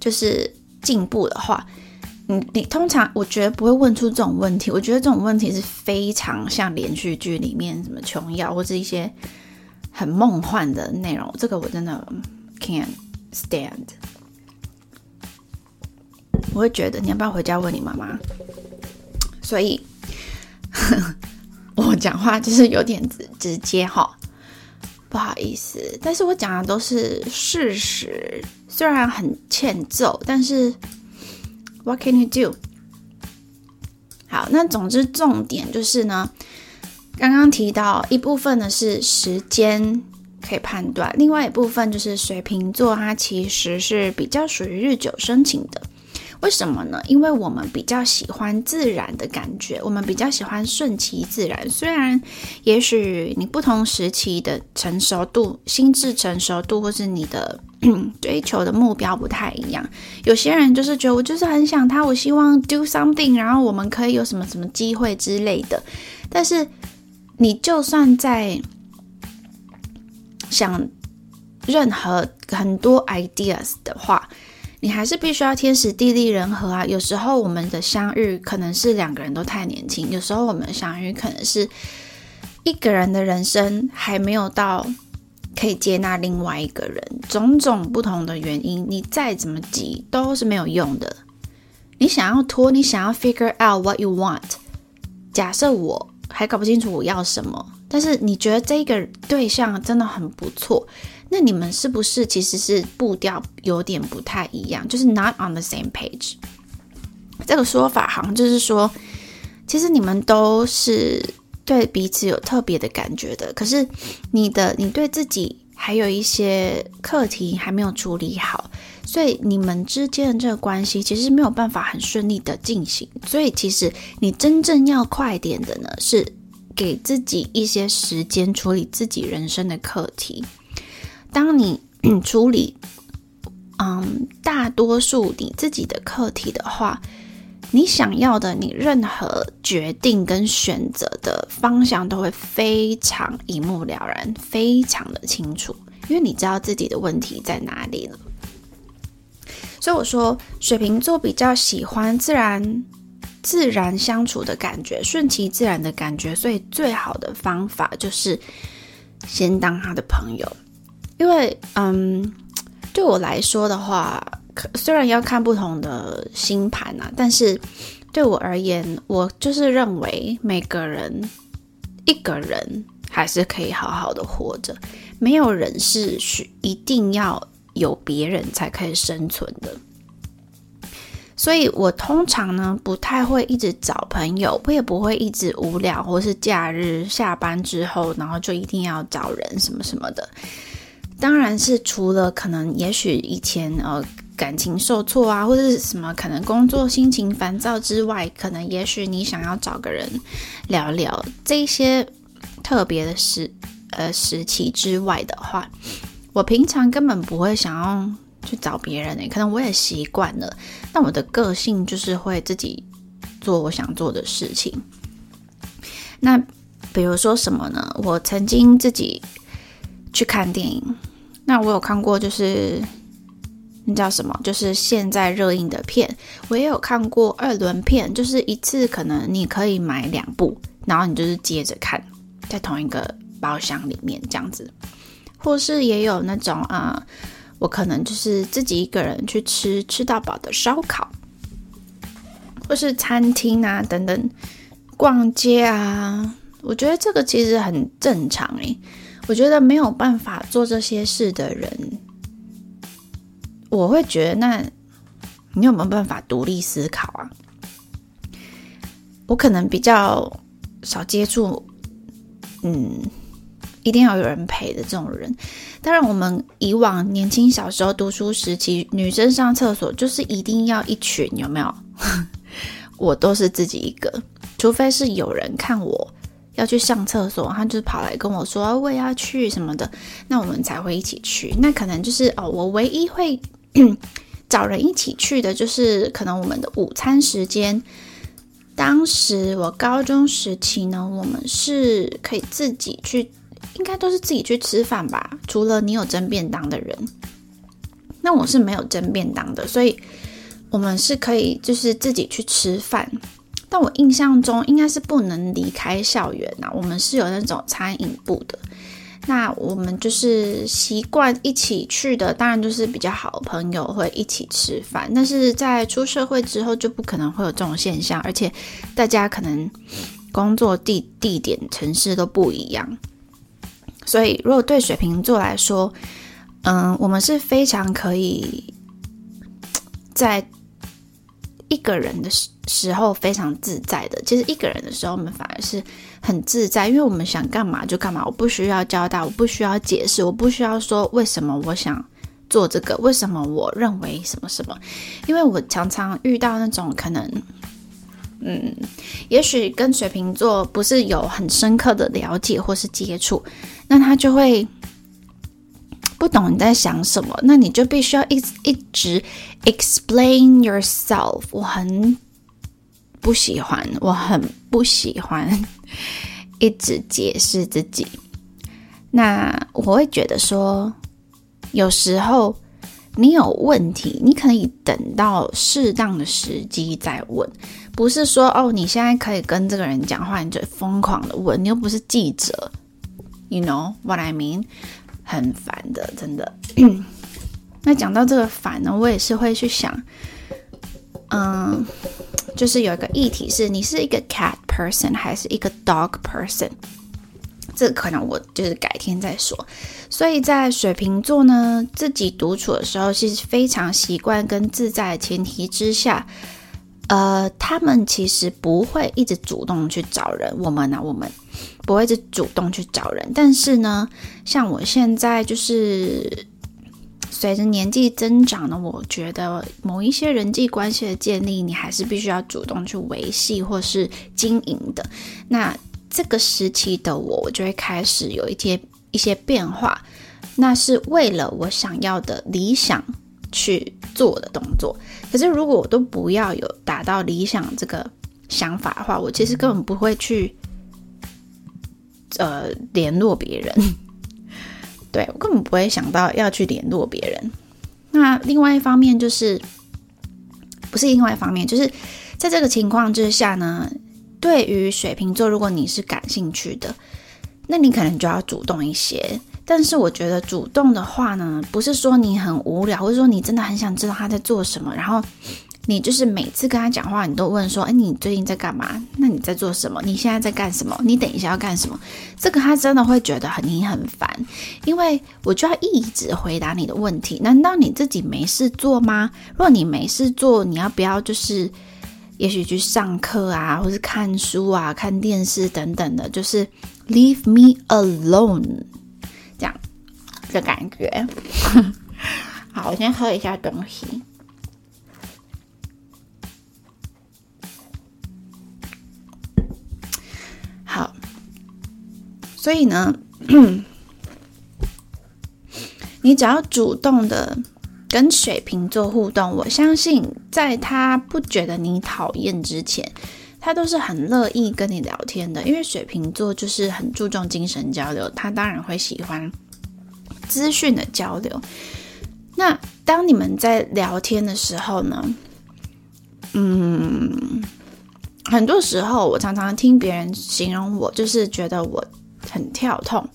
就是进步的话，你你通常我觉得不会问出这种问题。我觉得这种问题是非常像连续剧里面什么琼瑶或者一些。很梦幻的内容，这个我真的 can't stand。我会觉得你要不要回家问你妈妈？所以我讲话就是有点直直接哈，不好意思。但是我讲的都是事实，虽然很欠揍，但是 what can you do？好，那总之重点就是呢。刚刚提到一部分呢是时间可以判断，另外一部分就是水瓶座，它其实是比较属于日久生情的。为什么呢？因为我们比较喜欢自然的感觉，我们比较喜欢顺其自然。虽然也许你不同时期的成熟度、心智成熟度，或是你的 追求的目标不太一样。有些人就是觉得我就是很想他，我希望 do something，然后我们可以有什么什么机会之类的，但是。你就算在想任何很多 ideas 的话，你还是必须要天时地利人和啊。有时候我们的相遇可能是两个人都太年轻，有时候我们的相遇可能是一个人的人生还没有到可以接纳另外一个人，种种不同的原因，你再怎么急都是没有用的。你想要拖，你想要 figure out what you want。假设我。还搞不清楚我要什么，但是你觉得这个对象真的很不错，那你们是不是其实是步调有点不太一样？就是 not on the same page。这个说法好像就是说，其实你们都是对彼此有特别的感觉的，可是你的你对自己还有一些课题还没有处理好。所以你们之间的这个关系其实没有办法很顺利的进行。所以其实你真正要快点的呢，是给自己一些时间处理自己人生的课题。当你处理，嗯，大多数你自己的课题的话，你想要的，你任何决定跟选择的方向都会非常一目了然，非常的清楚，因为你知道自己的问题在哪里了。所以我说，水瓶座比较喜欢自然、自然相处的感觉，顺其自然的感觉。所以最好的方法就是先当他的朋友，因为，嗯，对我来说的话，虽然要看不同的星盘啊，但是对我而言，我就是认为每个人一个人还是可以好好的活着，没有人是需一定要。有别人才可以生存的，所以我通常呢不太会一直找朋友，我也不会一直无聊，或是假日下班之后，然后就一定要找人什么什么的。当然是除了可能，也许以前呃感情受挫啊，或者是什么可能工作心情烦躁之外，可能也许你想要找个人聊聊这些特别的时呃时期之外的话。我平常根本不会想要去找别人诶，可能我也习惯了。但我的个性就是会自己做我想做的事情。那比如说什么呢？我曾经自己去看电影。那我有看过，就是那叫什么？就是现在热映的片。我也有看过二轮片，就是一次可能你可以买两部，然后你就是接着看，在同一个包厢里面这样子。或是也有那种啊，我可能就是自己一个人去吃吃到饱的烧烤，或是餐厅啊等等，逛街啊。我觉得这个其实很正常诶。我觉得没有办法做这些事的人，我会觉得那你有没有办法独立思考啊？我可能比较少接触，嗯，一定要有人陪的这种人。当然，我们以往年轻小时候读书时期，女生上厕所就是一定要一群，有没有？我都是自己一个，除非是有人看我。要去上厕所，他就跑来跟我说我也要去什么的，那我们才会一起去。那可能就是哦，我唯一会 找人一起去的，就是可能我们的午餐时间。当时我高中时期呢，我们是可以自己去，应该都是自己去吃饭吧，除了你有蒸便当的人。那我是没有蒸便当的，所以我们是可以就是自己去吃饭。但我印象中应该是不能离开校园呐。我们是有那种餐饮部的，那我们就是习惯一起去的，当然就是比较好的朋友会一起吃饭。但是在出社会之后就不可能会有这种现象，而且大家可能工作地地点、城市都不一样。所以如果对水瓶座来说，嗯，我们是非常可以在。一个人的时时候非常自在的，其实一个人的时候我们反而是很自在，因为我们想干嘛就干嘛，我不需要交代，我不需要解释，我不需要说为什么我想做这个，为什么我认为什么什么，因为我常常遇到那种可能，嗯，也许跟水瓶座不是有很深刻的了解或是接触，那他就会。不懂你在想什么，那你就必须要一一直 explain yourself。我很不喜欢，我很不喜欢 一直解释自己。那我会觉得说，有时候你有问题，你可以等到适当的时机再问，不是说哦，你现在可以跟这个人讲话，你就疯狂的问，你又不是记者。You know what I mean？很烦的，真的。那讲到这个烦呢，我也是会去想，嗯，就是有一个议题是，你是一个 cat person 还是一个 dog person？这可能我就是改天再说。所以在水瓶座呢，自己独处的时候，是非常习惯跟自在的前提之下，呃，他们其实不会一直主动去找人。我们呢，我们。不会一直主动去找人，但是呢，像我现在就是随着年纪增长呢，我觉得某一些人际关系的建立，你还是必须要主动去维系或是经营的。那这个时期的我，我就会开始有一些一些变化，那是为了我想要的理想去做的动作。可是如果我都不要有达到理想这个想法的话，我其实根本不会去。呃，联络别人，对我根本不会想到要去联络别人。那另外一方面就是，不是另外一方面，就是在这个情况之下呢，对于水瓶座，如果你是感兴趣的，那你可能就要主动一些。但是我觉得主动的话呢，不是说你很无聊，或者说你真的很想知道他在做什么，然后。你就是每次跟他讲话，你都问说：“哎，你最近在干嘛？那你在做什么？你现在在干什么？你等一下要干什么？”这个他真的会觉得很你很烦，因为我就要一直回答你的问题。难道你自己没事做吗？如果你没事做，你要不要就是，也许去上课啊，或是看书啊、看电视等等的，就是 leave me alone 这样的感觉。好，我先喝一下东西。好所以呢，你只要主动的跟水瓶座互动，我相信在他不觉得你讨厌之前，他都是很乐意跟你聊天的。因为水瓶座就是很注重精神交流，他当然会喜欢资讯的交流。那当你们在聊天的时候呢，嗯，很多时候我常常听别人形容我，就是觉得我很跳痛。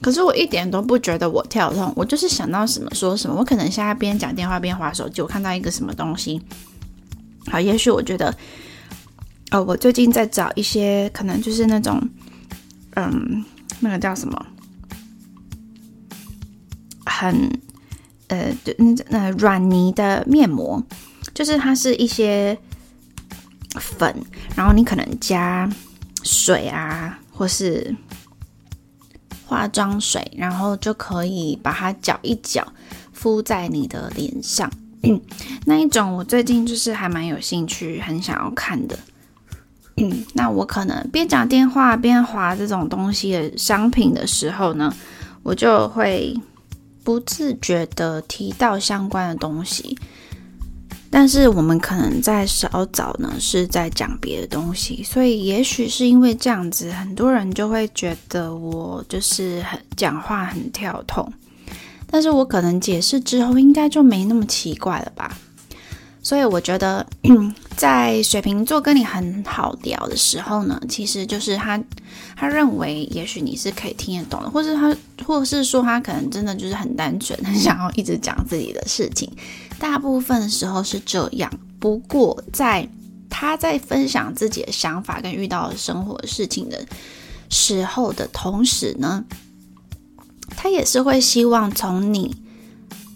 可是我一点都不觉得我跳痛，我就是想到什么说什么。我可能现在边讲电话边划手机，我看到一个什么东西，好，也许我觉得，哦，我最近在找一些可能就是那种，嗯，那个叫什么，很，呃，对那那软泥的面膜，就是它是一些粉，然后你可能加水啊，或是。化妆水，然后就可以把它搅一搅，敷在你的脸上。那一种我最近就是还蛮有兴趣，很想要看的。那我可能边讲电话边划这种东西的商品的时候呢，我就会不自觉的提到相关的东西。但是我们可能在稍早呢是在讲别的东西，所以也许是因为这样子，很多人就会觉得我就是很讲话很跳痛。但是我可能解释之后，应该就没那么奇怪了吧？所以我觉得，在水瓶座跟你很好聊的时候呢，其实就是他他认为也许你是可以听得懂的，或是他，或是说他可能真的就是很单纯，很想要一直讲自己的事情。大部分的时候是这样。不过在他在分享自己的想法跟遇到生活事情的时候的同时呢，他也是会希望从你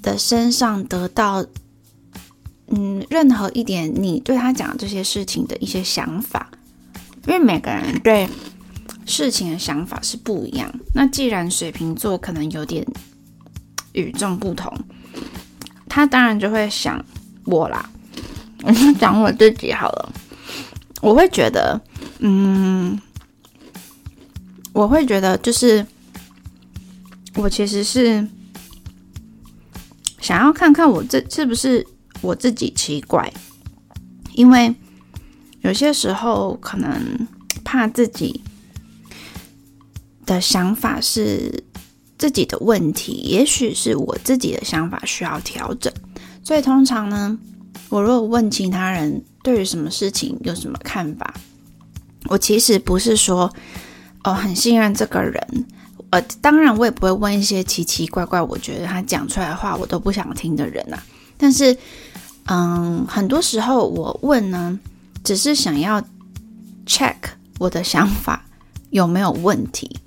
的身上得到。嗯，任何一点你对他讲这些事情的一些想法，因为每个人对事情的想法是不一样。那既然水瓶座可能有点与众不同，他当然就会想我啦。我就讲我自己好了，我会觉得，嗯，我会觉得就是我其实是想要看看我这是不是。我自己奇怪，因为有些时候可能怕自己的想法是自己的问题，也许是我自己的想法需要调整。所以通常呢，我如果问其他人对于什么事情有什么看法，我其实不是说哦很信任这个人，呃，当然我也不会问一些奇奇怪怪，我觉得他讲出来的话我都不想听的人啊。但是。嗯，很多时候我问呢，只是想要 check 我的想法有没有问题，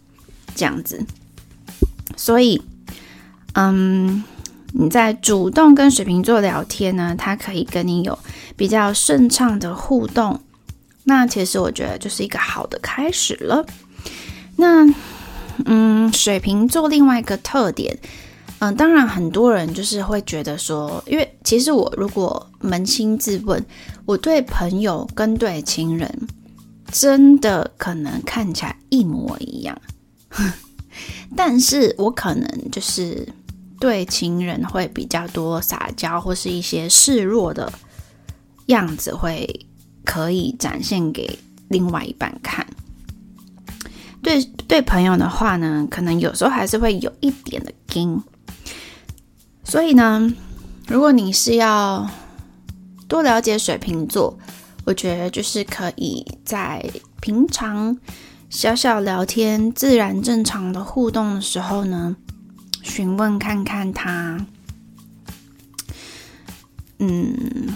这样子。所以，嗯，你在主动跟水瓶座聊天呢，他可以跟你有比较顺畅的互动。那其实我觉得就是一个好的开始了。那，嗯，水瓶座另外一个特点。嗯，当然，很多人就是会觉得说，因为其实我如果扪心自问，我对朋友跟对情人真的可能看起来一模一样，但是我可能就是对情人会比较多撒娇或是一些示弱的样子，会可以展现给另外一半看。对对朋友的话呢，可能有时候还是会有一点的惊。所以呢，如果你是要多了解水瓶座，我觉得就是可以在平常小小聊天、自然正常的互动的时候呢，询问看看他，嗯，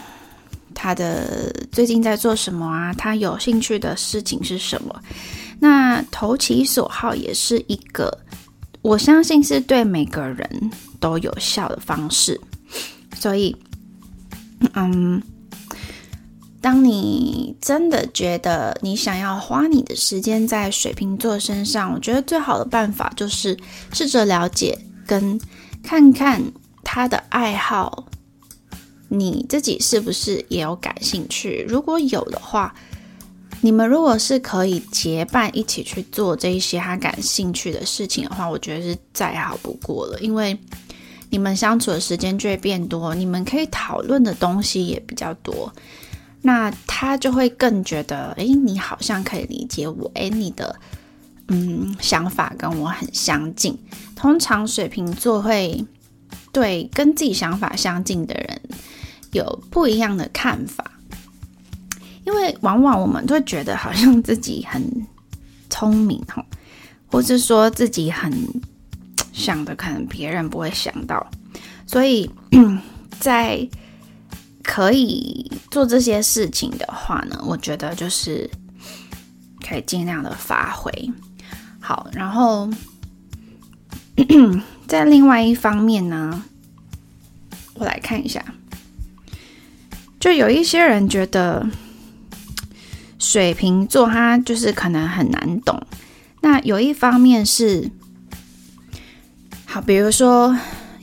他的最近在做什么啊？他有兴趣的事情是什么？那投其所好也是一个，我相信是对每个人。都有效的方式，所以，嗯，当你真的觉得你想要花你的时间在水瓶座身上，我觉得最好的办法就是试着了解跟看看他的爱好，你自己是不是也有感兴趣？如果有的话，你们如果是可以结伴一起去做这一些他感兴趣的事情的话，我觉得是再好不过了，因为。你们相处的时间就会变多，你们可以讨论的东西也比较多，那他就会更觉得，哎，你好像可以理解我，哎，你的嗯想法跟我很相近。通常水瓶座会对跟自己想法相近的人有不一样的看法，因为往往我们都会觉得好像自己很聪明，或是说自己很想的可能别人不会想到，所以 在可以做这些事情的话呢，我觉得就是可以尽量的发挥好，然后。在另外一方面呢，我来看一下，就有一些人觉得水瓶座他就是可能很难懂。那有一方面是，比如说，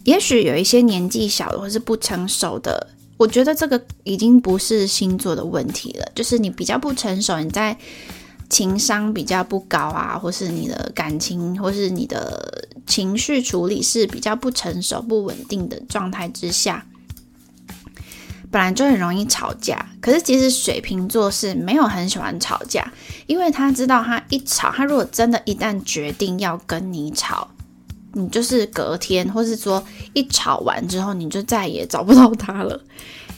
也许有一些年纪小或是不成熟的，我觉得这个已经不是星座的问题了，就是你比较不成熟，你在。情商比较不高啊，或是你的感情，或是你的情绪处理是比较不成熟、不稳定的状态之下，本来就很容易吵架。可是其实水瓶座是没有很喜欢吵架，因为他知道他一吵，他如果真的一旦决定要跟你吵，你就是隔天，或是说一吵完之后，你就再也找不到他了，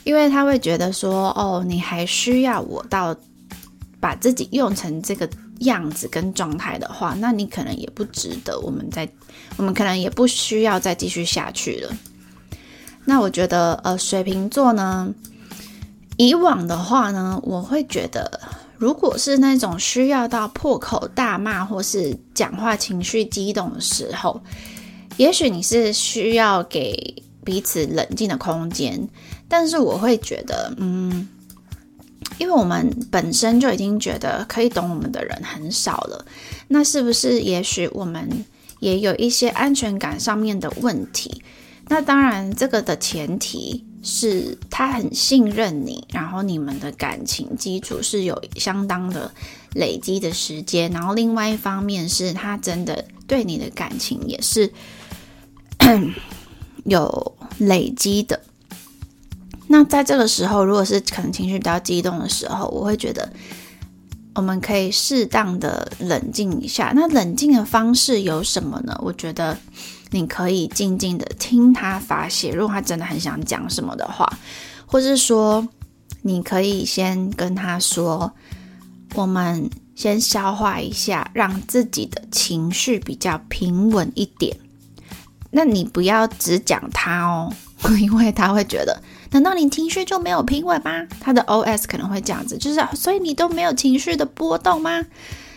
因为他会觉得说，哦，你还需要我到。把自己用成这个样子跟状态的话，那你可能也不值得。我们在，我们可能也不需要再继续下去了。那我觉得，呃，水瓶座呢，以往的话呢，我会觉得，如果是那种需要到破口大骂或是讲话情绪激动的时候，也许你是需要给彼此冷静的空间。但是我会觉得，嗯。因为我们本身就已经觉得可以懂我们的人很少了，那是不是也许我们也有一些安全感上面的问题？那当然，这个的前提是他很信任你，然后你们的感情基础是有相当的累积的时间，然后另外一方面是他真的对你的感情也是 有累积的。那在这个时候，如果是可能情绪比较激动的时候，我会觉得我们可以适当的冷静一下。那冷静的方式有什么呢？我觉得你可以静静的听他发泄，如果他真的很想讲什么的话，或是说你可以先跟他说，我们先消化一下，让自己的情绪比较平稳一点。那你不要只讲他哦，因为他会觉得。难道你情绪就没有平稳吗？他的 OS 可能会这样子，就是所以你都没有情绪的波动吗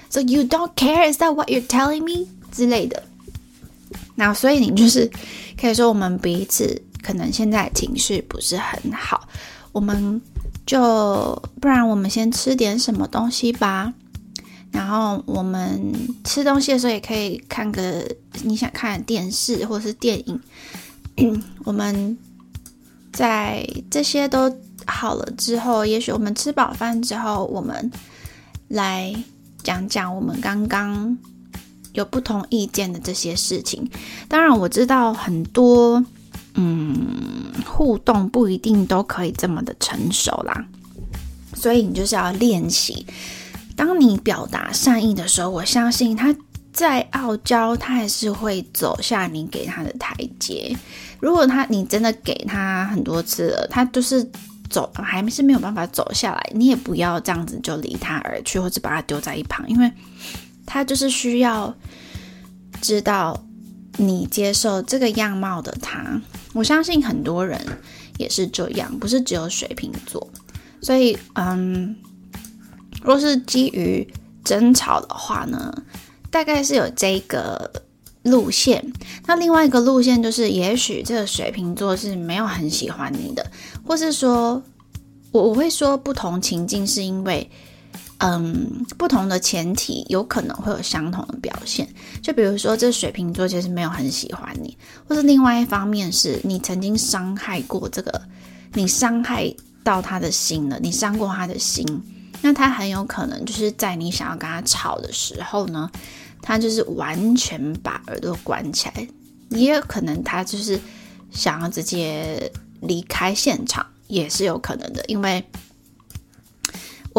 ？So you don't care? Is that what you're telling me? 之类的。那所以你就是可以说我们彼此可能现在情绪不是很好，我们就不然我们先吃点什么东西吧。然后我们吃东西的时候也可以看个你想看的电视或是电影。我们。在这些都好了之后，也许我们吃饱饭之后，我们来讲讲我们刚刚有不同意见的这些事情。当然，我知道很多，嗯，互动不一定都可以这么的成熟啦，所以你就是要练习。当你表达善意的时候，我相信他再傲娇，他还是会走下你给他的台阶。如果他你真的给他很多次了，他就是走还是没有办法走下来，你也不要这样子就离他而去，或者把他丢在一旁，因为他就是需要知道你接受这个样貌的他。我相信很多人也是这样，不是只有水瓶座。所以，嗯，若是基于争吵的话呢，大概是有这个。路线，那另外一个路线就是，也许这个水瓶座是没有很喜欢你的，或是说，我我会说不同情境是因为，嗯，不同的前提有可能会有相同的表现。就比如说，这水瓶座其实没有很喜欢你，或是另外一方面是你曾经伤害过这个，你伤害到他的心了，你伤过他的心，那他很有可能就是在你想要跟他吵的时候呢。他就是完全把耳朵关起来，也有可能他就是想要直接离开现场，也是有可能的。因为，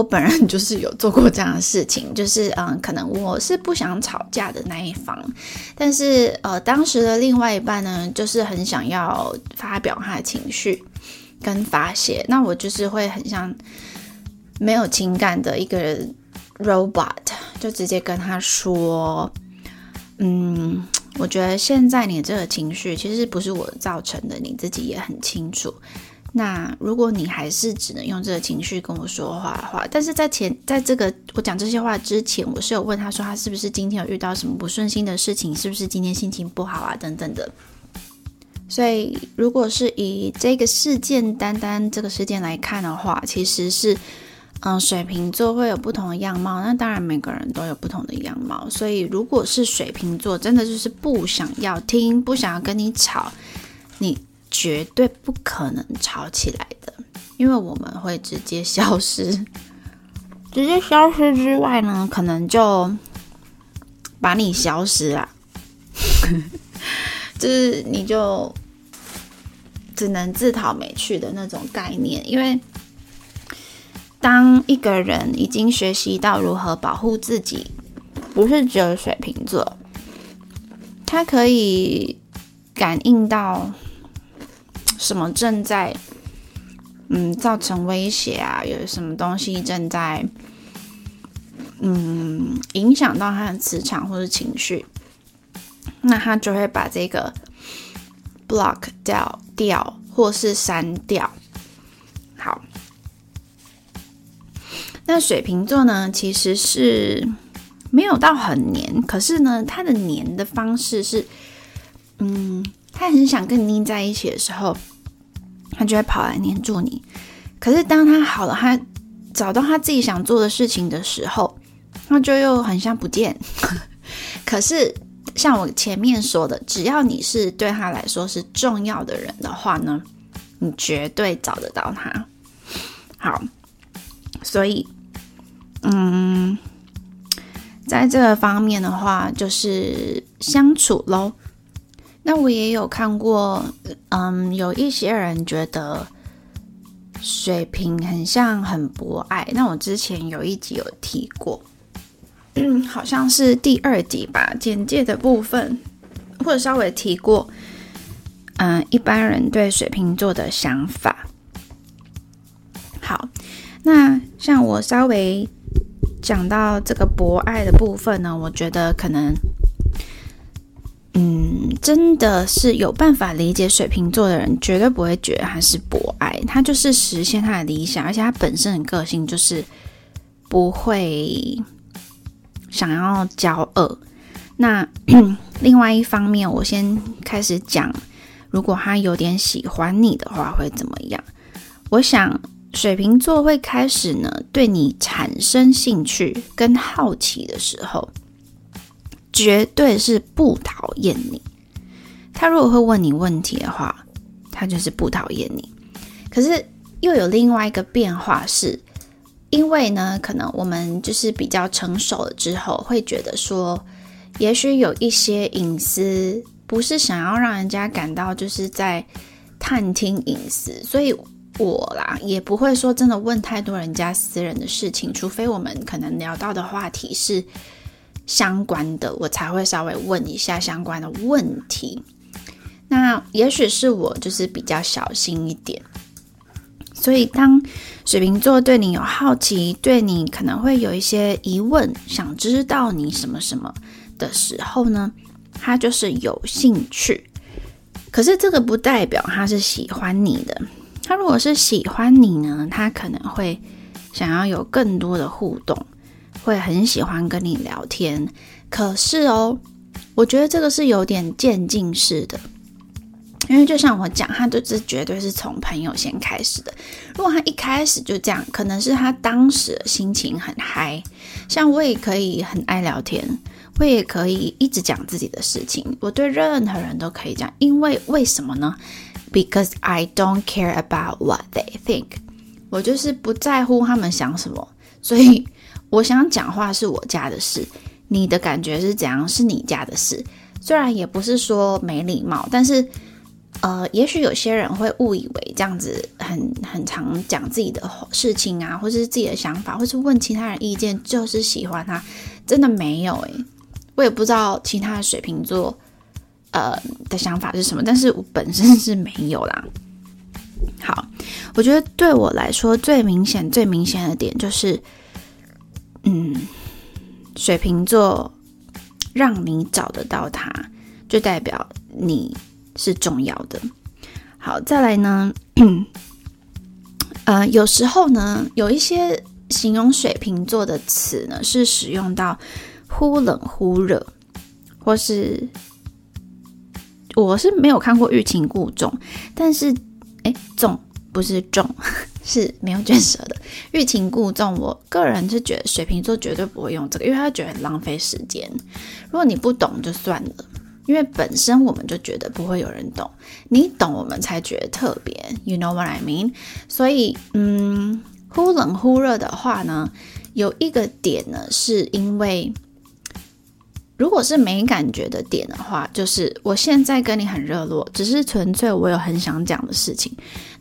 我本人 就是有做过这样的事情，就是嗯，可能我是不想吵架的那一方，但是呃，当时的另外一半呢，就是很想要发表他的情绪跟发泄，那我就是会很像没有情感的一个 robot，就直接跟他说，嗯，我觉得现在你这个情绪其实不是我造成的，你自己也很清楚。那如果你还是只能用这个情绪跟我说话的话，但是在前在这个我讲这些话之前，我是有问他说他是不是今天有遇到什么不顺心的事情，是不是今天心情不好啊等等的。所以如果是以这个事件单单这个事件来看的话，其实是嗯水瓶座会有不同的样貌，那当然每个人都有不同的样貌。所以如果是水瓶座，真的就是不想要听，不想要跟你吵，你。绝对不可能吵起来的，因为我们会直接消失。直接消失之外呢，可能就把你消失了，就是你就只能自讨没趣的那种概念。因为当一个人已经学习到如何保护自己，不是只有水瓶座，他可以感应到。什么正在嗯造成威胁啊？有什么东西正在嗯影响到他的磁场或者情绪？那他就会把这个 block 掉掉，或是删掉。好，那水瓶座呢，其实是没有到很黏，可是呢，它的黏的方式是嗯。他很想跟你腻在一起的时候，他就会跑来黏住你。可是当他好了，他找到他自己想做的事情的时候，那就又很像不见。可是像我前面说的，只要你是对他来说是重要的人的话呢，你绝对找得到他。好，所以，嗯，在这个方面的话，就是相处喽。那我也有看过，嗯，有一些人觉得水瓶很像很博爱。那我之前有一集有提过，嗯好像是第二集吧，简介的部分，或者稍微提过，嗯，一般人对水瓶座的想法。好，那像我稍微讲到这个博爱的部分呢，我觉得可能。嗯，真的是有办法理解水瓶座的人，绝对不会觉得他是博爱，他就是实现他的理想，而且他本身的个性就是不会想要骄傲。那 另外一方面，我先开始讲，如果他有点喜欢你的话，会怎么样？我想水瓶座会开始呢，对你产生兴趣跟好奇的时候。绝对是不讨厌你。他如果会问你问题的话，他就是不讨厌你。可是又有另外一个变化，是因为呢，可能我们就是比较成熟了之后，会觉得说，也许有一些隐私不是想要让人家感到就是在探听隐私，所以我啦也不会说真的问太多人家私人的事情，除非我们可能聊到的话题是。相关的，我才会稍微问一下相关的问题。那也许是我就是比较小心一点，所以当水瓶座对你有好奇，对你可能会有一些疑问，想知道你什么什么的时候呢，他就是有兴趣。可是这个不代表他是喜欢你的。他如果是喜欢你呢，他可能会想要有更多的互动。会很喜欢跟你聊天，可是哦，我觉得这个是有点渐进式的，因为就像我讲，他这绝对是从朋友先开始的。如果他一开始就这样，可能是他当时心情很嗨。像我也可以很爱聊天，我也可以一直讲自己的事情，我对任何人都可以讲，因为为什么呢？Because I don't care about what they think，我就是不在乎他们想什么，所以。我想讲话是我家的事，你的感觉是怎样是你家的事。虽然也不是说没礼貌，但是呃，也许有些人会误以为这样子很很常讲自己的事情啊，或是自己的想法，或是问其他人意见，就是喜欢他，真的没有诶，我也不知道其他的水瓶座呃的想法是什么，但是我本身是没有啦。好，我觉得对我来说最明显、最明显的点就是，嗯，水瓶座让你找得到他，就代表你是重要的。好，再来呢，呃，有时候呢，有一些形容水瓶座的词呢，是使用到忽冷忽热，或是我是没有看过欲擒故纵，但是。哎，重不是重，是没有卷舌的。欲擒故纵，我个人是觉得水瓶座绝对不会用这个，因为他觉得很浪费时间。如果你不懂就算了，因为本身我们就觉得不会有人懂，你懂我们才觉得特别。You know what I mean？所以，嗯，忽冷忽热的话呢，有一个点呢，是因为。如果是没感觉的点的话，就是我现在跟你很热络，只是纯粹我有很想讲的事情。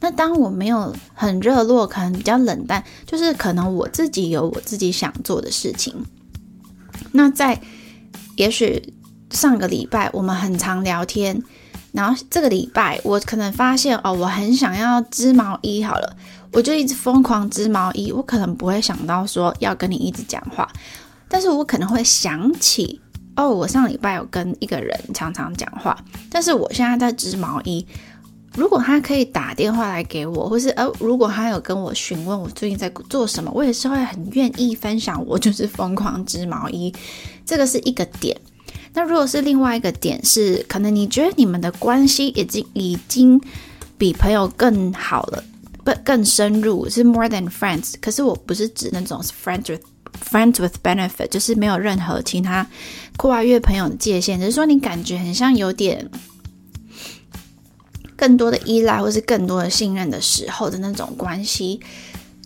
那当我没有很热络，可能比较冷淡，就是可能我自己有我自己想做的事情。那在也许上个礼拜我们很常聊天，然后这个礼拜我可能发现哦，我很想要织毛衣，好了，我就一直疯狂织毛衣。我可能不会想到说要跟你一直讲话，但是我可能会想起。哦，我上礼拜有跟一个人常常讲话，但是我现在在织毛衣。如果他可以打电话来给我，或是呃，如果他有跟我询问我最近在做什么，我也是会很愿意分享。我就是疯狂织毛衣，这个是一个点。那如果是另外一个点，是可能你觉得你们的关系已经已经比朋友更好了，不更深入，是 more than friends。可是我不是指那种是 friends。Friends with benefit 就是没有任何其他跨越朋友的界限，只是说你感觉很像有点更多的依赖，或是更多的信任的时候的那种关系。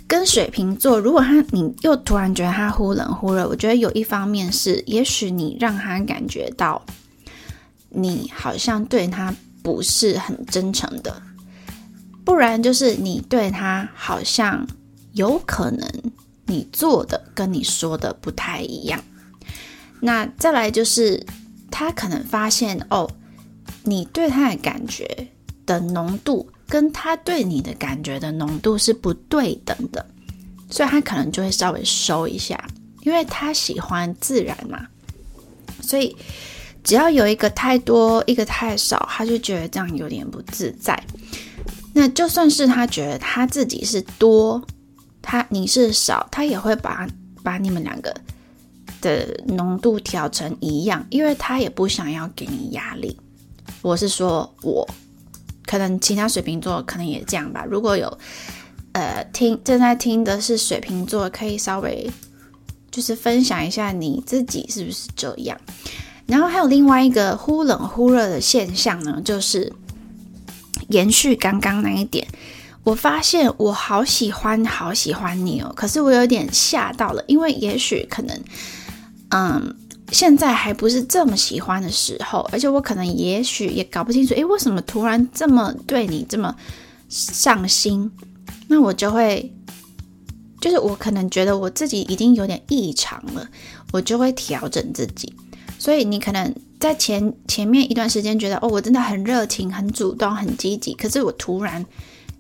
跟水瓶座，如果他你又突然觉得他忽冷忽热，我觉得有一方面是，也许你让他感觉到你好像对他不是很真诚的，不然就是你对他好像有可能。你做的跟你说的不太一样，那再来就是他可能发现哦，你对他的感觉的浓度跟他对你的感觉的浓度是不对等的，所以他可能就会稍微收一下，因为他喜欢自然嘛，所以只要有一个太多，一个太少，他就觉得这样有点不自在。那就算是他觉得他自己是多。他你是少，他也会把把你们两个的浓度调成一样，因为他也不想要给你压力。我是说，我可能其他水瓶座可能也这样吧。如果有呃听正在听的是水瓶座，可以稍微就是分享一下你自己是不是这样。然后还有另外一个忽冷忽热的现象呢，就是延续刚刚那一点。我发现我好喜欢，好喜欢你哦！可是我有点吓到了，因为也许可能，嗯，现在还不是这么喜欢的时候，而且我可能也许也搞不清楚，诶，为什么突然这么对你这么上心？那我就会，就是我可能觉得我自己已经有点异常了，我就会调整自己。所以你可能在前前面一段时间觉得，哦，我真的很热情、很主动、很积极，可是我突然。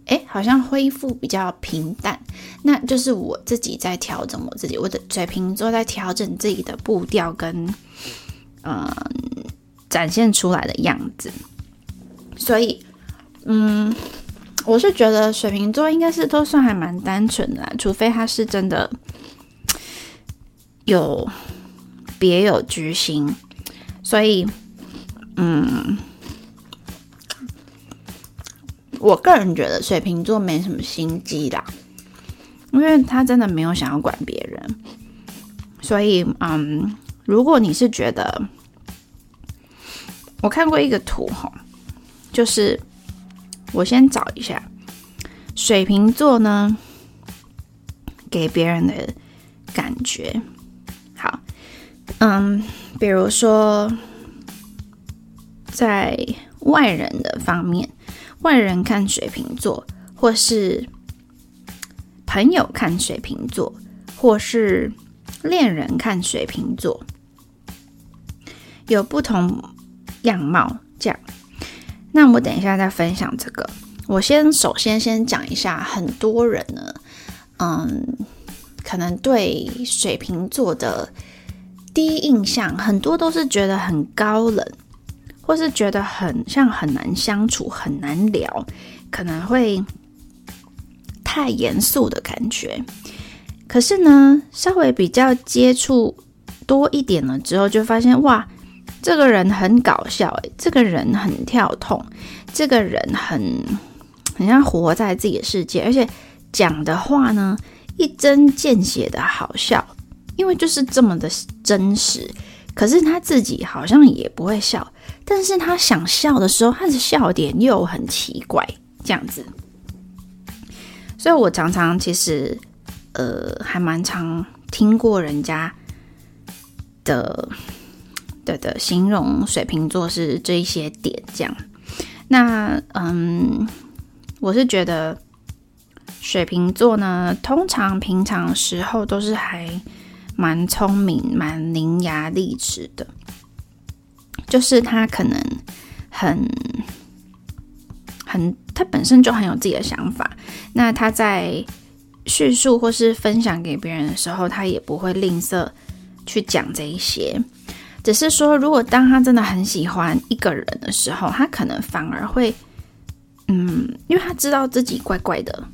哎，好像恢复比较平淡，那就是我自己在调整我自己，我的水瓶座在调整自己的步调跟嗯展现出来的样子。所以，嗯，我是觉得水瓶座应该是都算还蛮单纯的，除非他是真的有别有居心。所以，嗯。我个人觉得水瓶座没什么心机啦，因为他真的没有想要管别人，所以嗯，如果你是觉得，我看过一个图哈，就是我先找一下水瓶座呢给别人的感觉，好，嗯，比如说在外人的方面。外人看水瓶座或是朋友看水瓶座，或是恋人看水瓶座，有不同样貌。这样，那我等一下再分享这个。我先首先先讲一下，很多人呢，嗯，可能对水瓶座的第一印象，很多都是觉得很高冷，或是觉得很像很难相处、很难聊，可能会太严肃的感觉。可是呢，稍微比较接触多一点了之后，就发现哇，这个人很搞笑，诶，这个人很跳痛，这个人很。很像活在自己的世界，而且讲的话呢一针见血的好笑，因为就是这么的真实。可是他自己好像也不会笑，但是他想笑的时候，他的笑点又很奇怪，这样子。所以我常常其实呃还蛮常听过人家的对的形容水瓶座是这一些点这样。那嗯。我是觉得水瓶座呢，通常平常时候都是还蛮聪明、蛮伶牙俐齿的，就是他可能很很，他本身就很有自己的想法。那他在叙述或是分享给别人的时候，他也不会吝啬去讲这一些。只是说，如果当他真的很喜欢一个人的时候，他可能反而会。嗯，因为他知道自己怪怪的，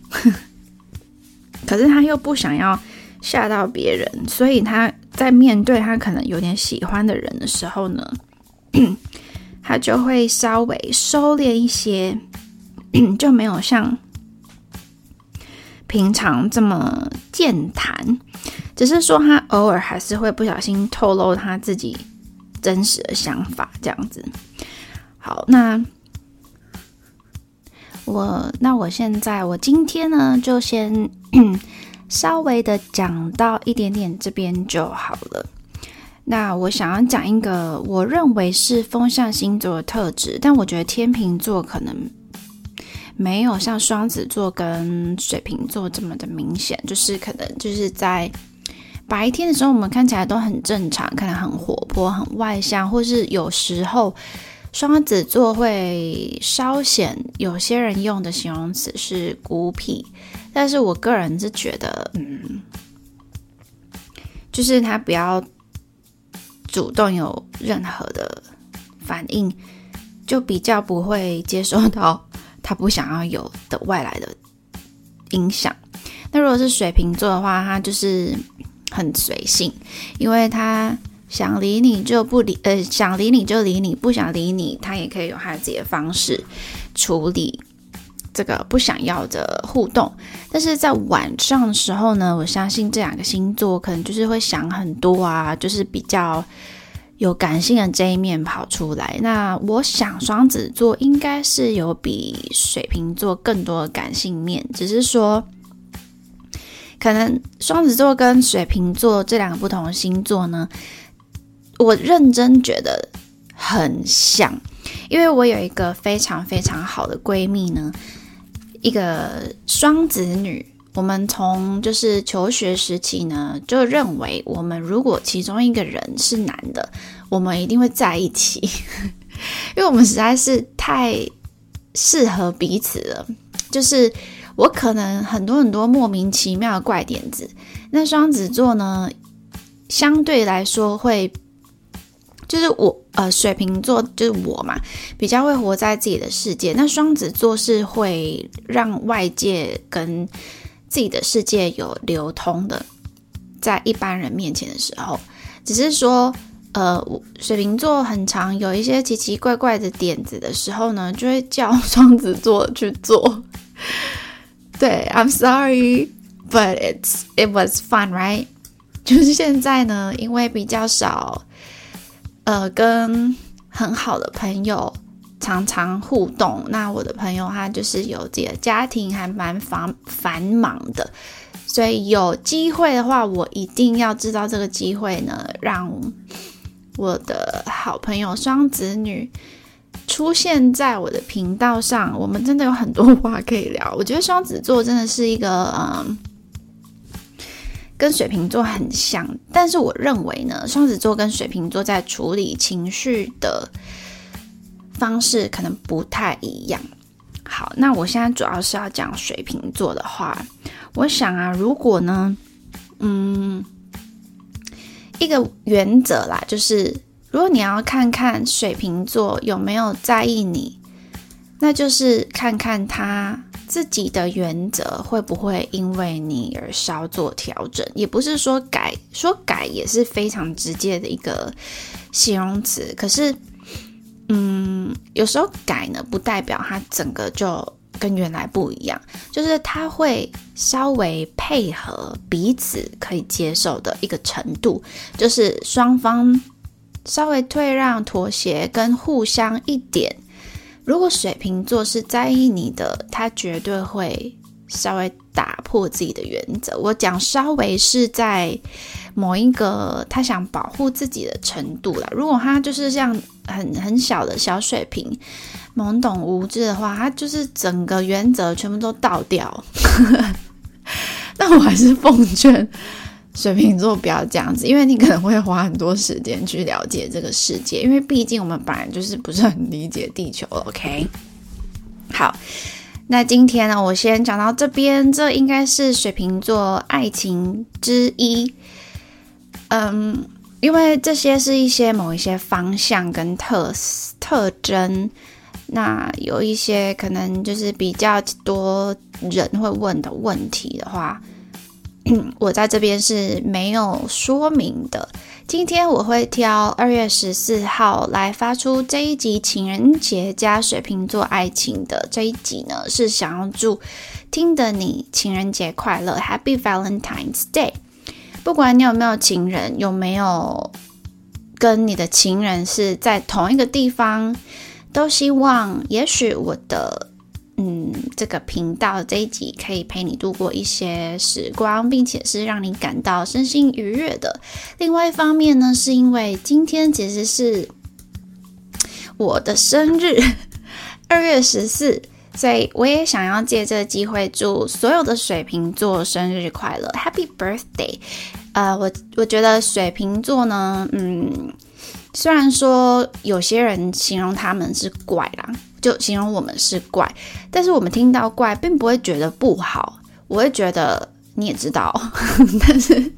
可是他又不想要吓到别人，所以他在面对他可能有点喜欢的人的时候呢，他就会稍微收敛一些，就没有像平常这么健谈。只是说他偶尔还是会不小心透露他自己真实的想法，这样子。好，那。我那我现在我今天呢就先 稍微的讲到一点点这边就好了。那我想要讲一个我认为是风象星座的特质，但我觉得天秤座可能没有像双子座跟水瓶座这么的明显，就是可能就是在白天的时候我们看起来都很正常，可能很活泼、很外向，或是有时候。双子座会稍显有些人用的形容词是孤僻，但是我个人是觉得，嗯，就是他不要主动有任何的反应，就比较不会接收到他不想要有的外来的影响。那如果是水瓶座的话，他就是很随性，因为他。想理你就不理，呃，想理你就理你，不想理你，他也可以有他自己的方式处理这个不想要的互动。但是在晚上的时候呢，我相信这两个星座可能就是会想很多啊，就是比较有感性的这一面跑出来。那我想双子座应该是有比水瓶座更多的感性面，只是说可能双子座跟水瓶座这两个不同的星座呢。我认真觉得很像，因为我有一个非常非常好的闺蜜呢，一个双子女。我们从就是求学时期呢，就认为我们如果其中一个人是男的，我们一定会在一起，因为我们实在是太适合彼此了。就是我可能很多很多莫名其妙的怪点子，那双子座呢，相对来说会。就是我，呃，水瓶座就是我嘛，比较会活在自己的世界。那双子座是会让外界跟自己的世界有流通的，在一般人面前的时候，只是说，呃，水瓶座很常有一些奇奇怪怪的点子的时候呢，就会叫 双子座去做。对，I'm sorry, but it's it was fun, right？就是现在呢，因为比较少。呃，跟很好的朋友常常互动。那我的朋友他就是有自己的家庭，还蛮繁繁忙的，所以有机会的话，我一定要知道这个机会呢，让我的好朋友双子女出现在我的频道上，我们真的有很多话可以聊。我觉得双子座真的是一个嗯，跟水瓶座很像，但是我认为呢，双子座跟水瓶座在处理情绪的方式可能不太一样。好，那我现在主要是要讲水瓶座的话，我想啊，如果呢，嗯，一个原则啦，就是如果你要看看水瓶座有没有在意你，那就是看看他自己的原则会不会因为你而稍作调整，也不是说改，说改也是非常直接的一个形容词，可是。嗯，有时候改呢，不代表它整个就跟原来不一样，就是它会稍微配合彼此可以接受的一个程度，就是双方稍微退让、妥协跟互相一点。如果水瓶座是在意你的，他绝对会稍微打破自己的原则。我讲稍微是在。某一个他想保护自己的程度了。如果他就是像很很小的小水瓶，懵懂无知的话，他就是整个原则全部都倒掉。但我还是奉劝水瓶座不要这样子，因为你可能会花很多时间去了解这个世界，因为毕竟我们本来就是不是很理解地球。OK，好，那今天呢，我先讲到这边，这应该是水瓶座爱情之一。嗯，因为这些是一些某一些方向跟特特征，那有一些可能就是比较多人会问的问题的话，我在这边是没有说明的。今天我会挑二月十四号来发出这一集情人节加水瓶座爱情的这一集呢，是想要祝听的你情人节快乐，Happy Valentine's Day。不管你有没有情人，有没有跟你的情人是在同一个地方，都希望也许我的嗯这个频道这一集可以陪你度过一些时光，并且是让你感到身心愉悦的。另外一方面呢，是因为今天其实是我的生日，二月十四。所以我也想要借这个机会祝所有的水瓶座生日快乐，Happy Birthday！呃，我我觉得水瓶座呢，嗯，虽然说有些人形容他们是怪啦，就形容我们是怪，但是我们听到怪并不会觉得不好，我会觉得你也知道，但是。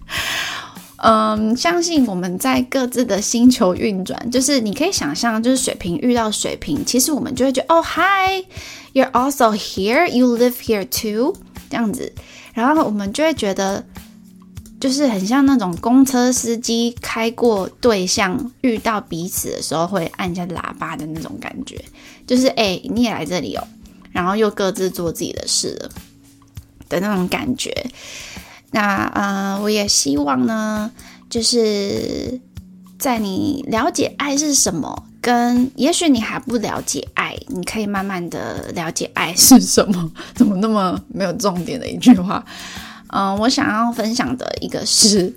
嗯，相信我们在各自的星球运转，就是你可以想象，就是水瓶遇到水瓶，其实我们就会觉得，哦，Hi，you're also here，you live here too，这样子，然后我们就会觉得，就是很像那种公车司机开过对象遇到彼此的时候会按一下喇叭的那种感觉，就是哎，你也来这里哦，然后又各自做自己的事了的那种感觉。那呃，我也希望呢，就是在你了解爱是什么，跟也许你还不了解爱，你可以慢慢的了解爱是什么。怎么那么没有重点的一句话？嗯，我想要分享的一个是，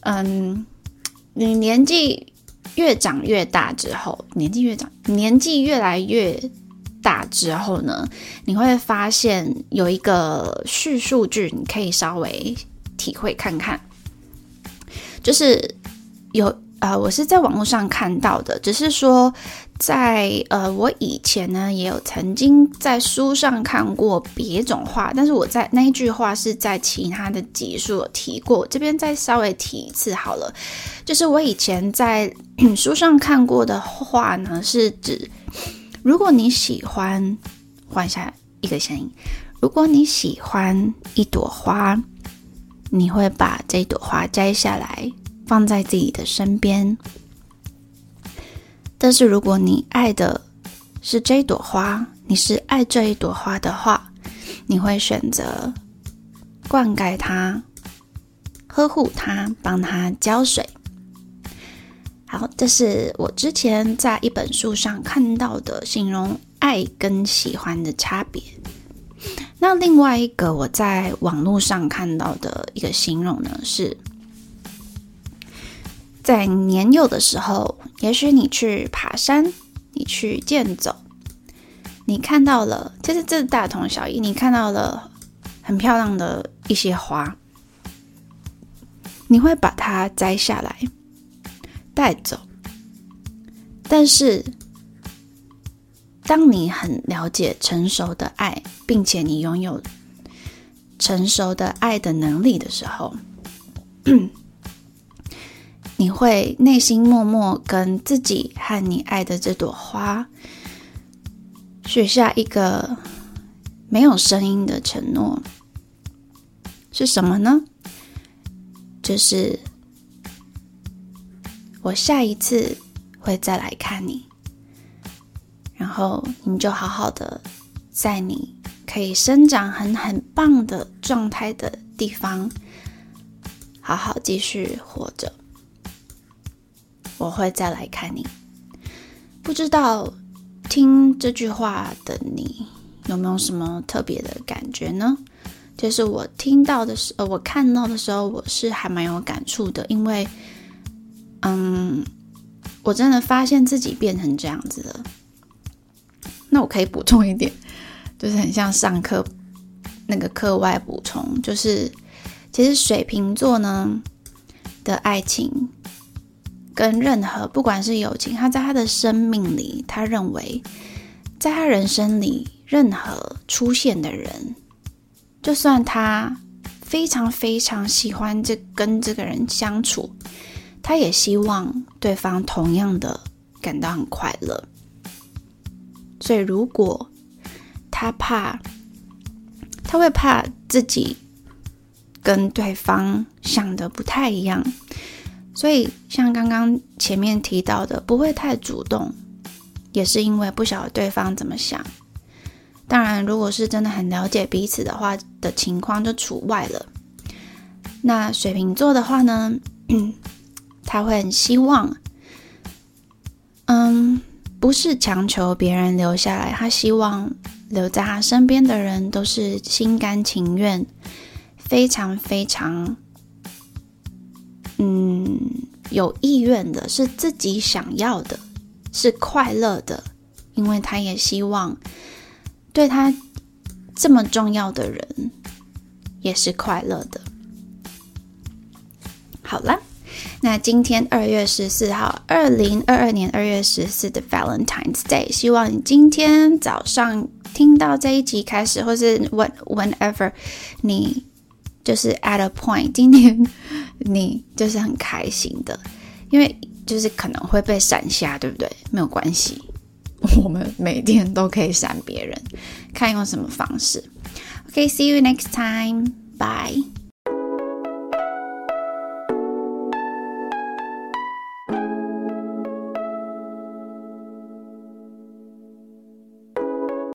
嗯，你年纪越长越大之后，年纪越长，年纪越来越。大之后呢，你会发现有一个叙述句，你可以稍微体会看看。就是有呃，我是在网络上看到的，只是说在呃，我以前呢也有曾经在书上看过别种话，但是我在那一句话是在其他的集数有提过，这边再稍微提一次好了。就是我以前在 书上看过的话呢，是指。如果你喜欢，换下一个声音。如果你喜欢一朵花，你会把这朵花摘下来，放在自己的身边。但是如果你爱的是这朵花，你是爱这一朵花的话，你会选择灌溉它、呵护它、帮它浇水。好，这是我之前在一本书上看到的形容爱跟喜欢的差别。那另外一个我在网络上看到的一个形容呢，是在年幼的时候，也许你去爬山，你去健走，你看到了，其实这大同小异。你看到了很漂亮的一些花，你会把它摘下来带走。但是，当你很了解成熟的爱，并且你拥有成熟的爱的能力的时候，你会内心默默跟自己和你爱的这朵花许下一个没有声音的承诺，是什么呢？就是我下一次。会再来看你，然后你就好好的在你可以生长很很棒的状态的地方，好好继续活着。我会再来看你。不知道听这句话的你有没有什么特别的感觉呢？就是我听到的时，候，我看到的时候，我是还蛮有感触的，因为，嗯。我真的发现自己变成这样子了。那我可以补充一点，就是很像上课那个课外补充，就是其实水瓶座呢的爱情跟任何不管是友情，他在他的生命里，他认为在他人生里任何出现的人，就算他非常非常喜欢这跟这个人相处。他也希望对方同样的感到很快乐，所以如果他怕，他会怕自己跟对方想的不太一样，所以像刚刚前面提到的，不会太主动，也是因为不晓得对方怎么想。当然，如果是真的很了解彼此的话的情况就除外了。那水瓶座的话呢？他会很希望，嗯，不是强求别人留下来，他希望留在他身边的人都是心甘情愿、非常非常，嗯，有意愿的，是自己想要的，是快乐的，因为他也希望对他这么重要的人也是快乐的。好了。那今天二月十四号，二零二二年二月十四的 Valentine's Day，希望你今天早上听到这一集开始，或是 when whenever 你就是 at a point，今天你就是很开心的，因为就是可能会被闪瞎，对不对？没有关系，我们每天都可以闪别人，看用什么方式。OK，see you next time，bye。